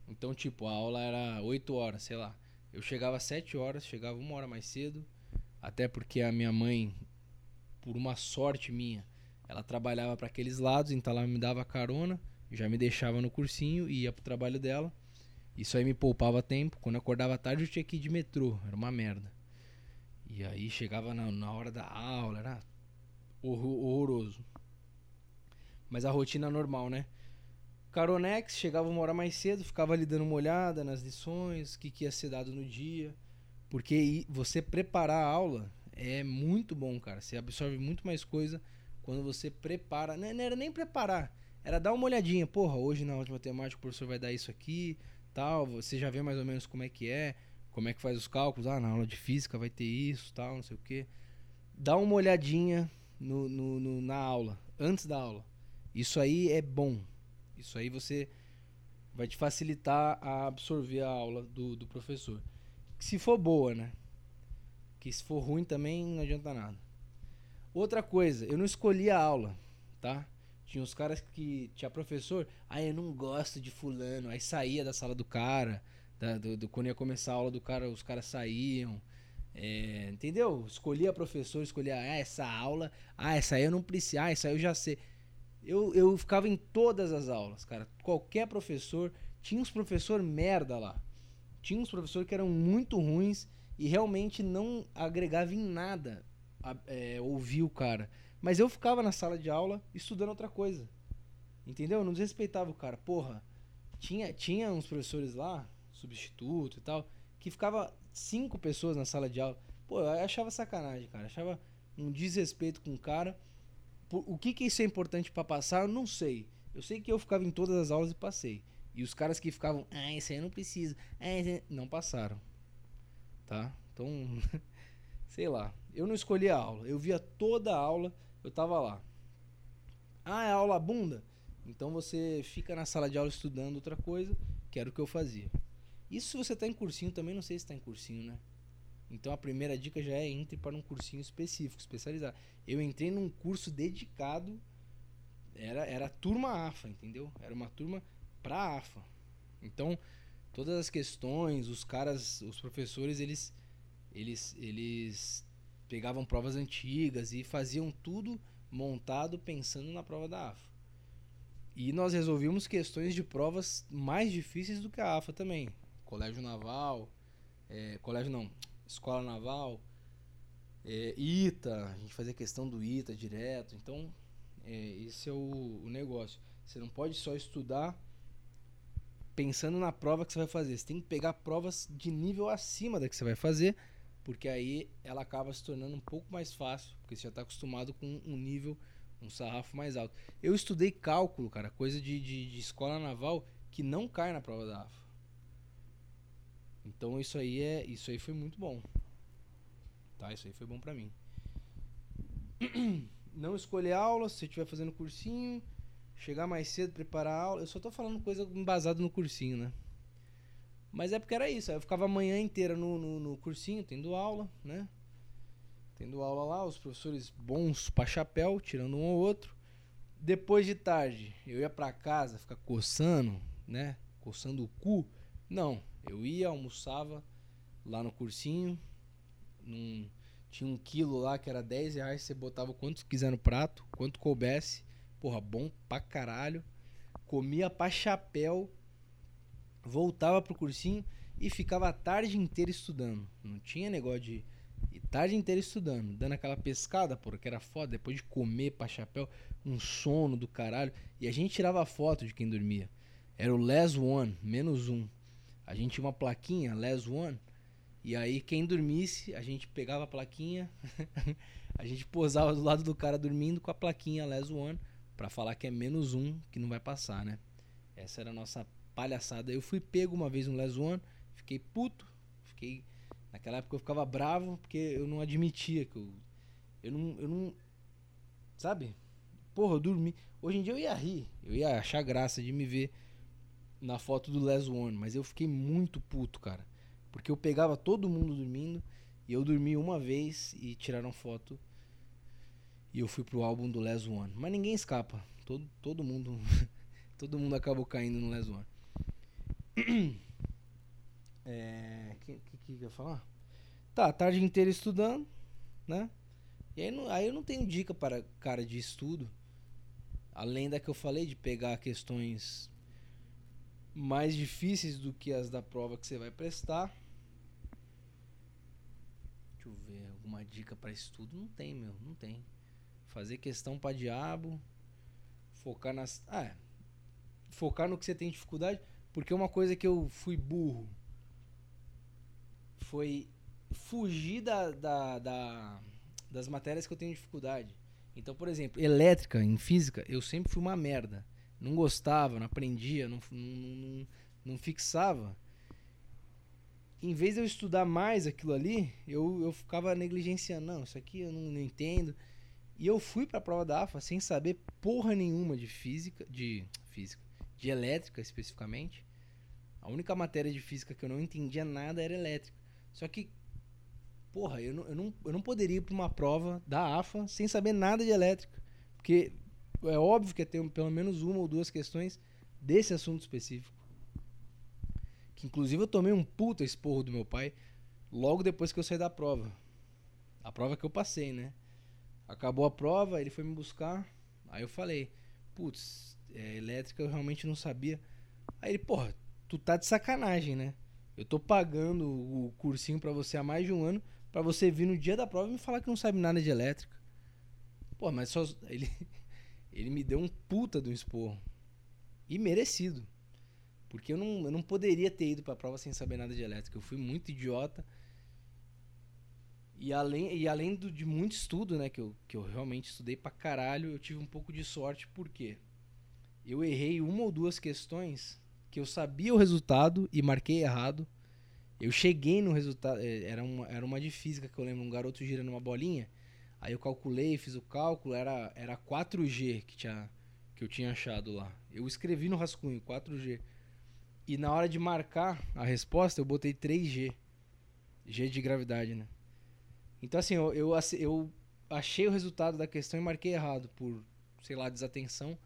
então, tipo, a aula era 8 horas, sei lá. Eu chegava às 7 horas, chegava uma hora mais cedo. Até porque a minha mãe, por uma sorte minha, ela trabalhava para aqueles lados, então ela me dava carona, já me deixava no cursinho e ia pro trabalho dela. Isso aí me poupava tempo. Quando eu acordava tarde, eu tinha que ir de metrô, era uma merda. E aí chegava na, na hora da aula, era horroroso. Mas a rotina normal, né? Caronex, chegava uma hora mais cedo, ficava ali dando uma olhada nas lições, o que, que ia ser dado no dia. Porque você preparar a aula é muito bom, cara. Você absorve muito mais coisa quando você prepara. Não, era nem preparar, era dar uma olhadinha. Porra, hoje na aula de matemática o professor vai dar isso aqui, tal. Você já vê mais ou menos como é que é, como é que faz os cálculos. Ah, na aula de física vai ter isso, tal, não sei o que. Dá uma olhadinha no, no, no, na aula, antes da aula. Isso aí é bom. Isso aí você vai te facilitar a absorver a aula do, do professor. Se for boa, né? Que se for ruim também não adianta nada. Outra coisa, eu não escolhi a aula, tá? Tinha uns caras que. Tinha professor, ah, eu não gosto de fulano. Aí saía da sala do cara. Da, do, do, quando ia começar a aula do cara, os caras saíam. É, entendeu? Escolhia professor, escolhia ah, essa aula. Ah, essa aí eu não preciso. Ah, essa aí eu já sei. Eu, eu ficava em todas as aulas, cara. Qualquer professor. Tinha uns professor merda lá. Tinha uns professores que eram muito ruins e realmente não agregava em nada a, é, ouvir o cara. Mas eu ficava na sala de aula estudando outra coisa. Entendeu? Eu não desrespeitava o cara. Porra, tinha, tinha uns professores lá, substituto e tal, que ficava cinco pessoas na sala de aula. Pô, eu achava sacanagem, cara. Achava um desrespeito com o cara. O que que isso é importante para passar, eu não sei. Eu sei que eu ficava em todas as aulas e passei. E os caras que ficavam, ah, isso aí eu não preciso. Ah, não passaram. Tá? Então, [laughs] sei lá. Eu não escolhi a aula. Eu via toda a aula, eu tava lá. Ah, é aula bunda? Então você fica na sala de aula estudando outra coisa, que era o que eu fazia. Isso se você tá em cursinho também, não sei se tá em cursinho, né? Então a primeira dica já é entre para um cursinho específico, especializado. Eu entrei num curso dedicado, era, era turma AFA, entendeu? Era uma turma pra AFA. Então, todas as questões, os caras, os professores, eles eles eles pegavam provas antigas e faziam tudo montado pensando na prova da AFA. E nós resolvíamos questões de provas mais difíceis do que a AFA também. Colégio Naval, é, colégio não, Escola Naval, é, ITA, a gente fazia questão do ITA direto. Então, é, esse é o, o negócio. Você não pode só estudar pensando na prova que você vai fazer. Você tem que pegar provas de nível acima da que você vai fazer, porque aí ela acaba se tornando um pouco mais fácil, porque você já está acostumado com um nível, um sarrafo mais alto. Eu estudei cálculo, cara, coisa de, de, de escola naval que não cai na prova da AFA. Então isso aí é, isso aí foi muito bom. Tá, isso aí foi bom para mim. [clears throat] Não escolher aula, se você estiver fazendo cursinho, chegar mais cedo, preparar a aula. Eu só tô falando coisa embasada no cursinho, né? Mas é porque era isso. Eu ficava a manhã inteira no, no, no cursinho, tendo aula, né? Tendo aula lá, os professores bons pra chapéu, tirando um ou outro. Depois de tarde, eu ia pra casa ficar coçando, né? Coçando o cu. Não, eu ia, almoçava lá no cursinho. Num, tinha um quilo lá que era 10 reais. Você botava quanto quiser no prato, quanto coubesse. Porra, bom pra caralho. Comia pra chapéu. Voltava pro cursinho e ficava a tarde inteira estudando. Não tinha negócio de. E tarde inteira estudando, dando aquela pescada, porra, que era foda, depois de comer pra chapéu, um sono do caralho. E a gente tirava foto de quem dormia. Era o less one, menos um. A gente tinha uma plaquinha, less one, e aí quem dormisse, a gente pegava a plaquinha, [laughs] a gente posava do lado do cara dormindo com a plaquinha less one, para falar que é menos um, que não vai passar, né? Essa era a nossa palhaçada. Eu fui pego uma vez um less one, fiquei puto, fiquei... Naquela época eu ficava bravo, porque eu não admitia que eu... Eu não... Eu não sabe? Porra, eu dormi. Hoje em dia eu ia rir, eu ia achar graça de me ver na foto do Les One, mas eu fiquei muito puto, cara. Porque eu pegava todo mundo dormindo e eu dormi uma vez e tiraram foto. E eu fui pro álbum do Les One. Mas ninguém escapa. Todo, todo mundo. [laughs] todo mundo acabou caindo no Les One. [clears throat] É. Que, que, que eu ia falar? Tá, a tarde inteira estudando, né? E aí, aí eu não tenho dica para cara de estudo. Além da que eu falei de pegar questões mais difíceis do que as da prova que você vai prestar. Deixa eu ver, alguma dica para estudo? Não tem, meu, não tem. Fazer questão para diabo, focar nas, ah, focar no que você tem dificuldade, porque uma coisa que eu fui burro foi fugir da, da, da das matérias que eu tenho dificuldade. Então, por exemplo, elétrica em física, eu sempre fui uma merda. Não gostava, não aprendia, não, não, não, não fixava. Em vez de eu estudar mais aquilo ali, eu, eu ficava negligenciando. Não, isso aqui eu não, não entendo. E eu fui para a prova da AFA sem saber porra nenhuma de física, de física, de elétrica especificamente. A única matéria de física que eu não entendia nada era elétrica. Só que, porra, eu não, eu não, eu não poderia ir para uma prova da AFA sem saber nada de elétrica. Porque é óbvio que tem pelo menos uma ou duas questões desse assunto específico. Que inclusive eu tomei um puta esporro do meu pai logo depois que eu saí da prova. A prova que eu passei, né? Acabou a prova, ele foi me buscar. Aí eu falei, putz, é, elétrica eu realmente não sabia. Aí ele, porra, tu tá de sacanagem, né? Eu tô pagando o cursinho para você há mais de um ano para você vir no dia da prova e me falar que não sabe nada de elétrica. Pô, mas só. [laughs] Ele, ele me deu um puta do esporro. E merecido. Porque eu não, eu não poderia ter ido pra prova sem saber nada de elétrica. Eu fui muito idiota. E além, e além do, de muito estudo, né, que eu, que eu realmente estudei pra caralho, eu tive um pouco de sorte, porque eu errei uma ou duas questões que eu sabia o resultado e marquei errado. Eu cheguei no resultado, é, era uma, era uma de física que eu lembro, um garoto girando uma bolinha. Aí eu calculei, fiz o cálculo, era, era 4G que, tinha, que eu tinha achado lá. Eu escrevi no rascunho, 4G. E na hora de marcar a resposta, eu botei 3G. G de gravidade, né? Então, assim, eu, eu, eu achei o resultado da questão e marquei errado por, sei lá, desatenção.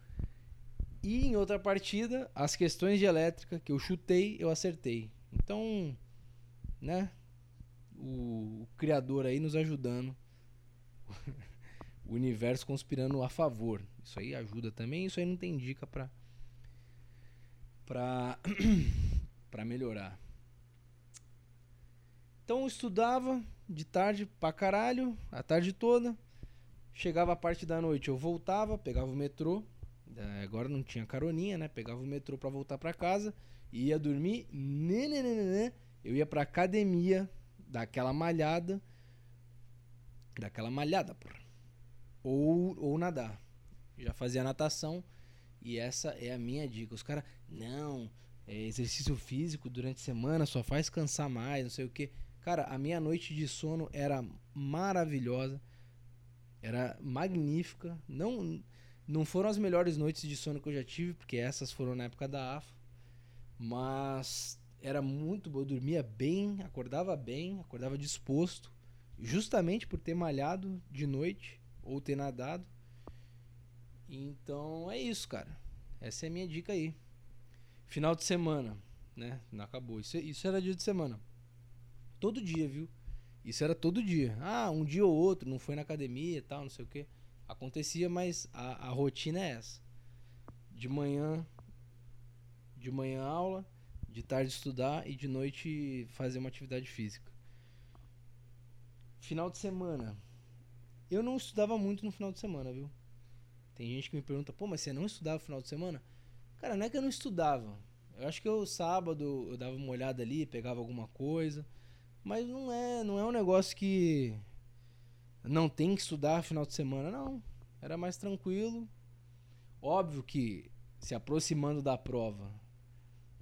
E em outra partida, as questões de elétrica que eu chutei, eu acertei. Então, né? O, o criador aí nos ajudando. [laughs] o universo conspirando a favor. Isso aí ajuda também. Isso aí não tem dica pra, pra, [coughs] pra melhorar. Então eu estudava, de tarde pra caralho, a tarde toda. Chegava a parte da noite, eu voltava, pegava o metrô. É, agora não tinha caroninha, né? Pegava o metrô pra voltar pra casa. Ia dormir. Nenenenene, eu ia pra academia, daquela malhada. Daquela malhada, porra. Ou, ou nadar. Já fazia natação. E essa é a minha dica. Os caras, não, é exercício físico durante a semana só faz cansar mais, não sei o que. Cara, a minha noite de sono era maravilhosa. Era magnífica. Não não foram as melhores noites de sono que eu já tive, porque essas foram na época da AFA. Mas era muito bom. Eu dormia bem, acordava bem, acordava disposto. Justamente por ter malhado de noite ou ter nadado. Então é isso, cara. Essa é a minha dica aí. Final de semana, né? Não acabou. Isso, isso era dia de semana. Todo dia, viu? Isso era todo dia. Ah, um dia ou outro, não foi na academia e tal, não sei o que. Acontecia, mas a, a rotina é essa. De manhã, de manhã aula, de tarde estudar e de noite fazer uma atividade física. Final de semana. Eu não estudava muito no final de semana, viu? Tem gente que me pergunta, pô, mas você não estudava no final de semana? Cara, não é que eu não estudava. Eu acho que eu sábado eu dava uma olhada ali, pegava alguma coisa. Mas não é, não é um negócio que não tem que estudar final de semana, não. Era mais tranquilo. Óbvio que se aproximando da prova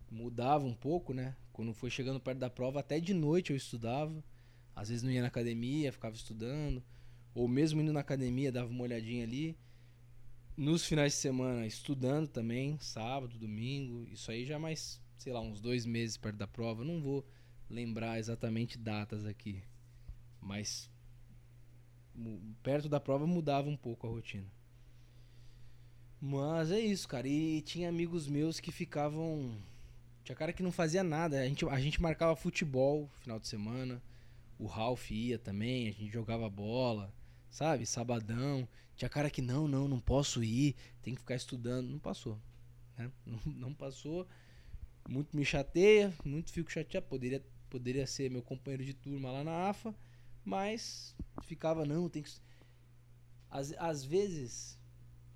mudava um pouco, né? Quando foi chegando perto da prova, até de noite eu estudava. Às vezes não ia na academia, ficava estudando. Ou mesmo indo na academia, dava uma olhadinha ali. Nos finais de semana, estudando também, sábado, domingo. Isso aí já mais, sei lá, uns dois meses perto da prova. Não vou lembrar exatamente datas aqui. Mas perto da prova mudava um pouco a rotina. Mas é isso, cara. E tinha amigos meus que ficavam. Tinha cara que não fazia nada. A gente, a gente marcava futebol final de semana. O Ralph ia também, a gente jogava bola, sabe? Sabadão. Tinha cara que não, não, não posso ir, tem que ficar estudando. Não passou. Né? [laughs] Não, não passou. Muito me chateia, muito fico chateado. Poderia poderia ser meu companheiro de turma lá na AFA, mas ficava, não, tem que. Às, às vezes,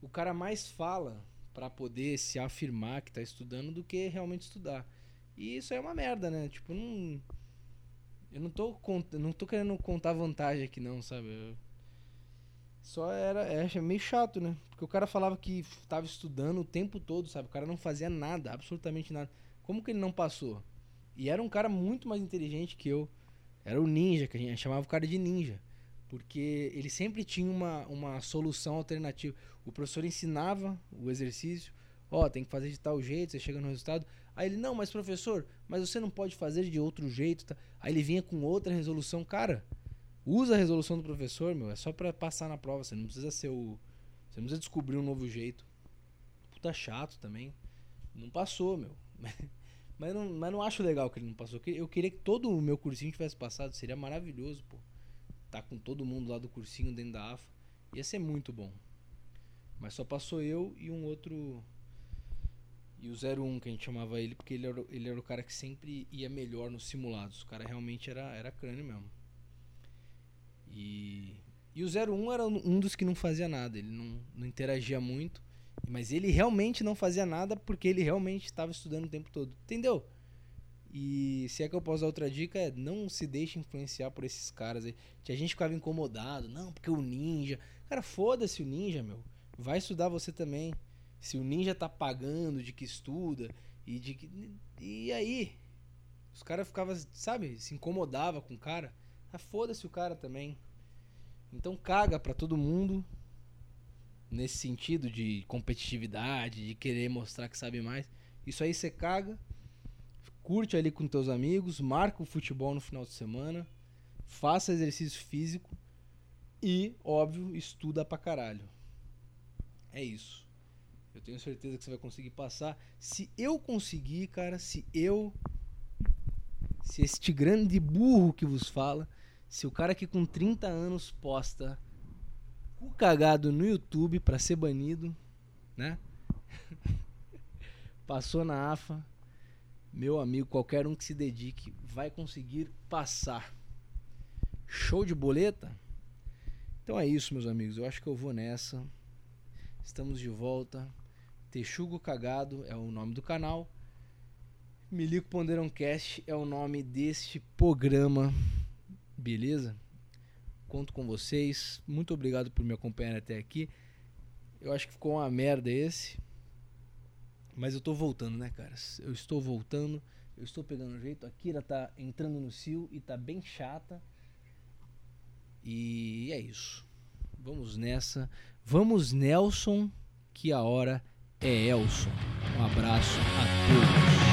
o cara mais fala para poder se afirmar que tá estudando do que realmente estudar. E isso é uma merda, né? Tipo, não. Eu não tô, cont... não tô querendo contar vantagem aqui, não, sabe? Eu... Só era é, meio chato, né? Porque o cara falava que tava estudando o tempo todo, sabe? O cara não fazia nada, absolutamente nada. Como que ele não passou? E era um cara muito mais inteligente que eu. Era o ninja, que a gente chamava o cara de ninja. Porque ele sempre tinha uma, uma solução alternativa. O professor ensinava o exercício, ó, oh, tem que fazer de tal jeito, você chega no resultado. Aí ele, não, mas professor, mas você não pode fazer de outro jeito. Tá? Aí ele vinha com outra resolução. Cara, usa a resolução do professor, meu, é só para passar na prova. Você não precisa ser o. Você não precisa descobrir um novo jeito. Puta chato também. Não passou, meu. [laughs] Mas não, mas não acho legal que ele não passou. Eu queria que todo o meu cursinho tivesse passado. Seria maravilhoso, pô. Tá com todo mundo lá do cursinho dentro da AFA. Ia ser muito bom. Mas só passou eu e um outro. E o 01 que a gente chamava ele, porque ele era, ele era o cara que sempre ia melhor nos simulados. O cara realmente era, era crânio mesmo. E. E o 01 era um dos que não fazia nada. Ele não, não interagia muito. Mas ele realmente não fazia nada porque ele realmente estava estudando o tempo todo. Entendeu? E se é que eu posso dar outra dica, é não se deixe influenciar por esses caras aí. Que a gente ficava incomodado. Não, porque o ninja. Cara, foda-se o ninja, meu. Vai estudar você também. Se o ninja tá pagando de que estuda e de que. E aí? Os caras ficavam, sabe, se incomodava com o cara. Ah, foda-se o cara também. Então caga pra todo mundo nesse sentido de competitividade, de querer mostrar que sabe mais. Isso aí você caga, curte ali com teus amigos, marca o futebol no final de semana, faça exercício físico e, óbvio, estuda pra caralho. É isso. Eu tenho certeza que você vai conseguir passar. Se eu conseguir, cara, se eu. Se este grande burro que vos fala, se o cara que com 30 anos posta cu cagado no YouTube para ser banido, né? [laughs] Passou na AFA. Meu amigo, qualquer um que se dedique vai conseguir passar. Show de boleta? Então é isso, meus amigos. Eu acho que eu vou nessa. Estamos de volta. Texugo Cagado é o nome do canal. Milico Ponderão Cast é o nome deste programa. Beleza? Conto com vocês. Muito obrigado por me acompanhar até aqui. Eu acho que ficou uma merda esse. Mas eu tô voltando, né, cara? Eu estou voltando. Eu estou pegando jeito. A Kira tá entrando no cio e tá bem chata. E é isso. Vamos nessa. Vamos, Nelson, que a hora é Elson. Um abraço a todos.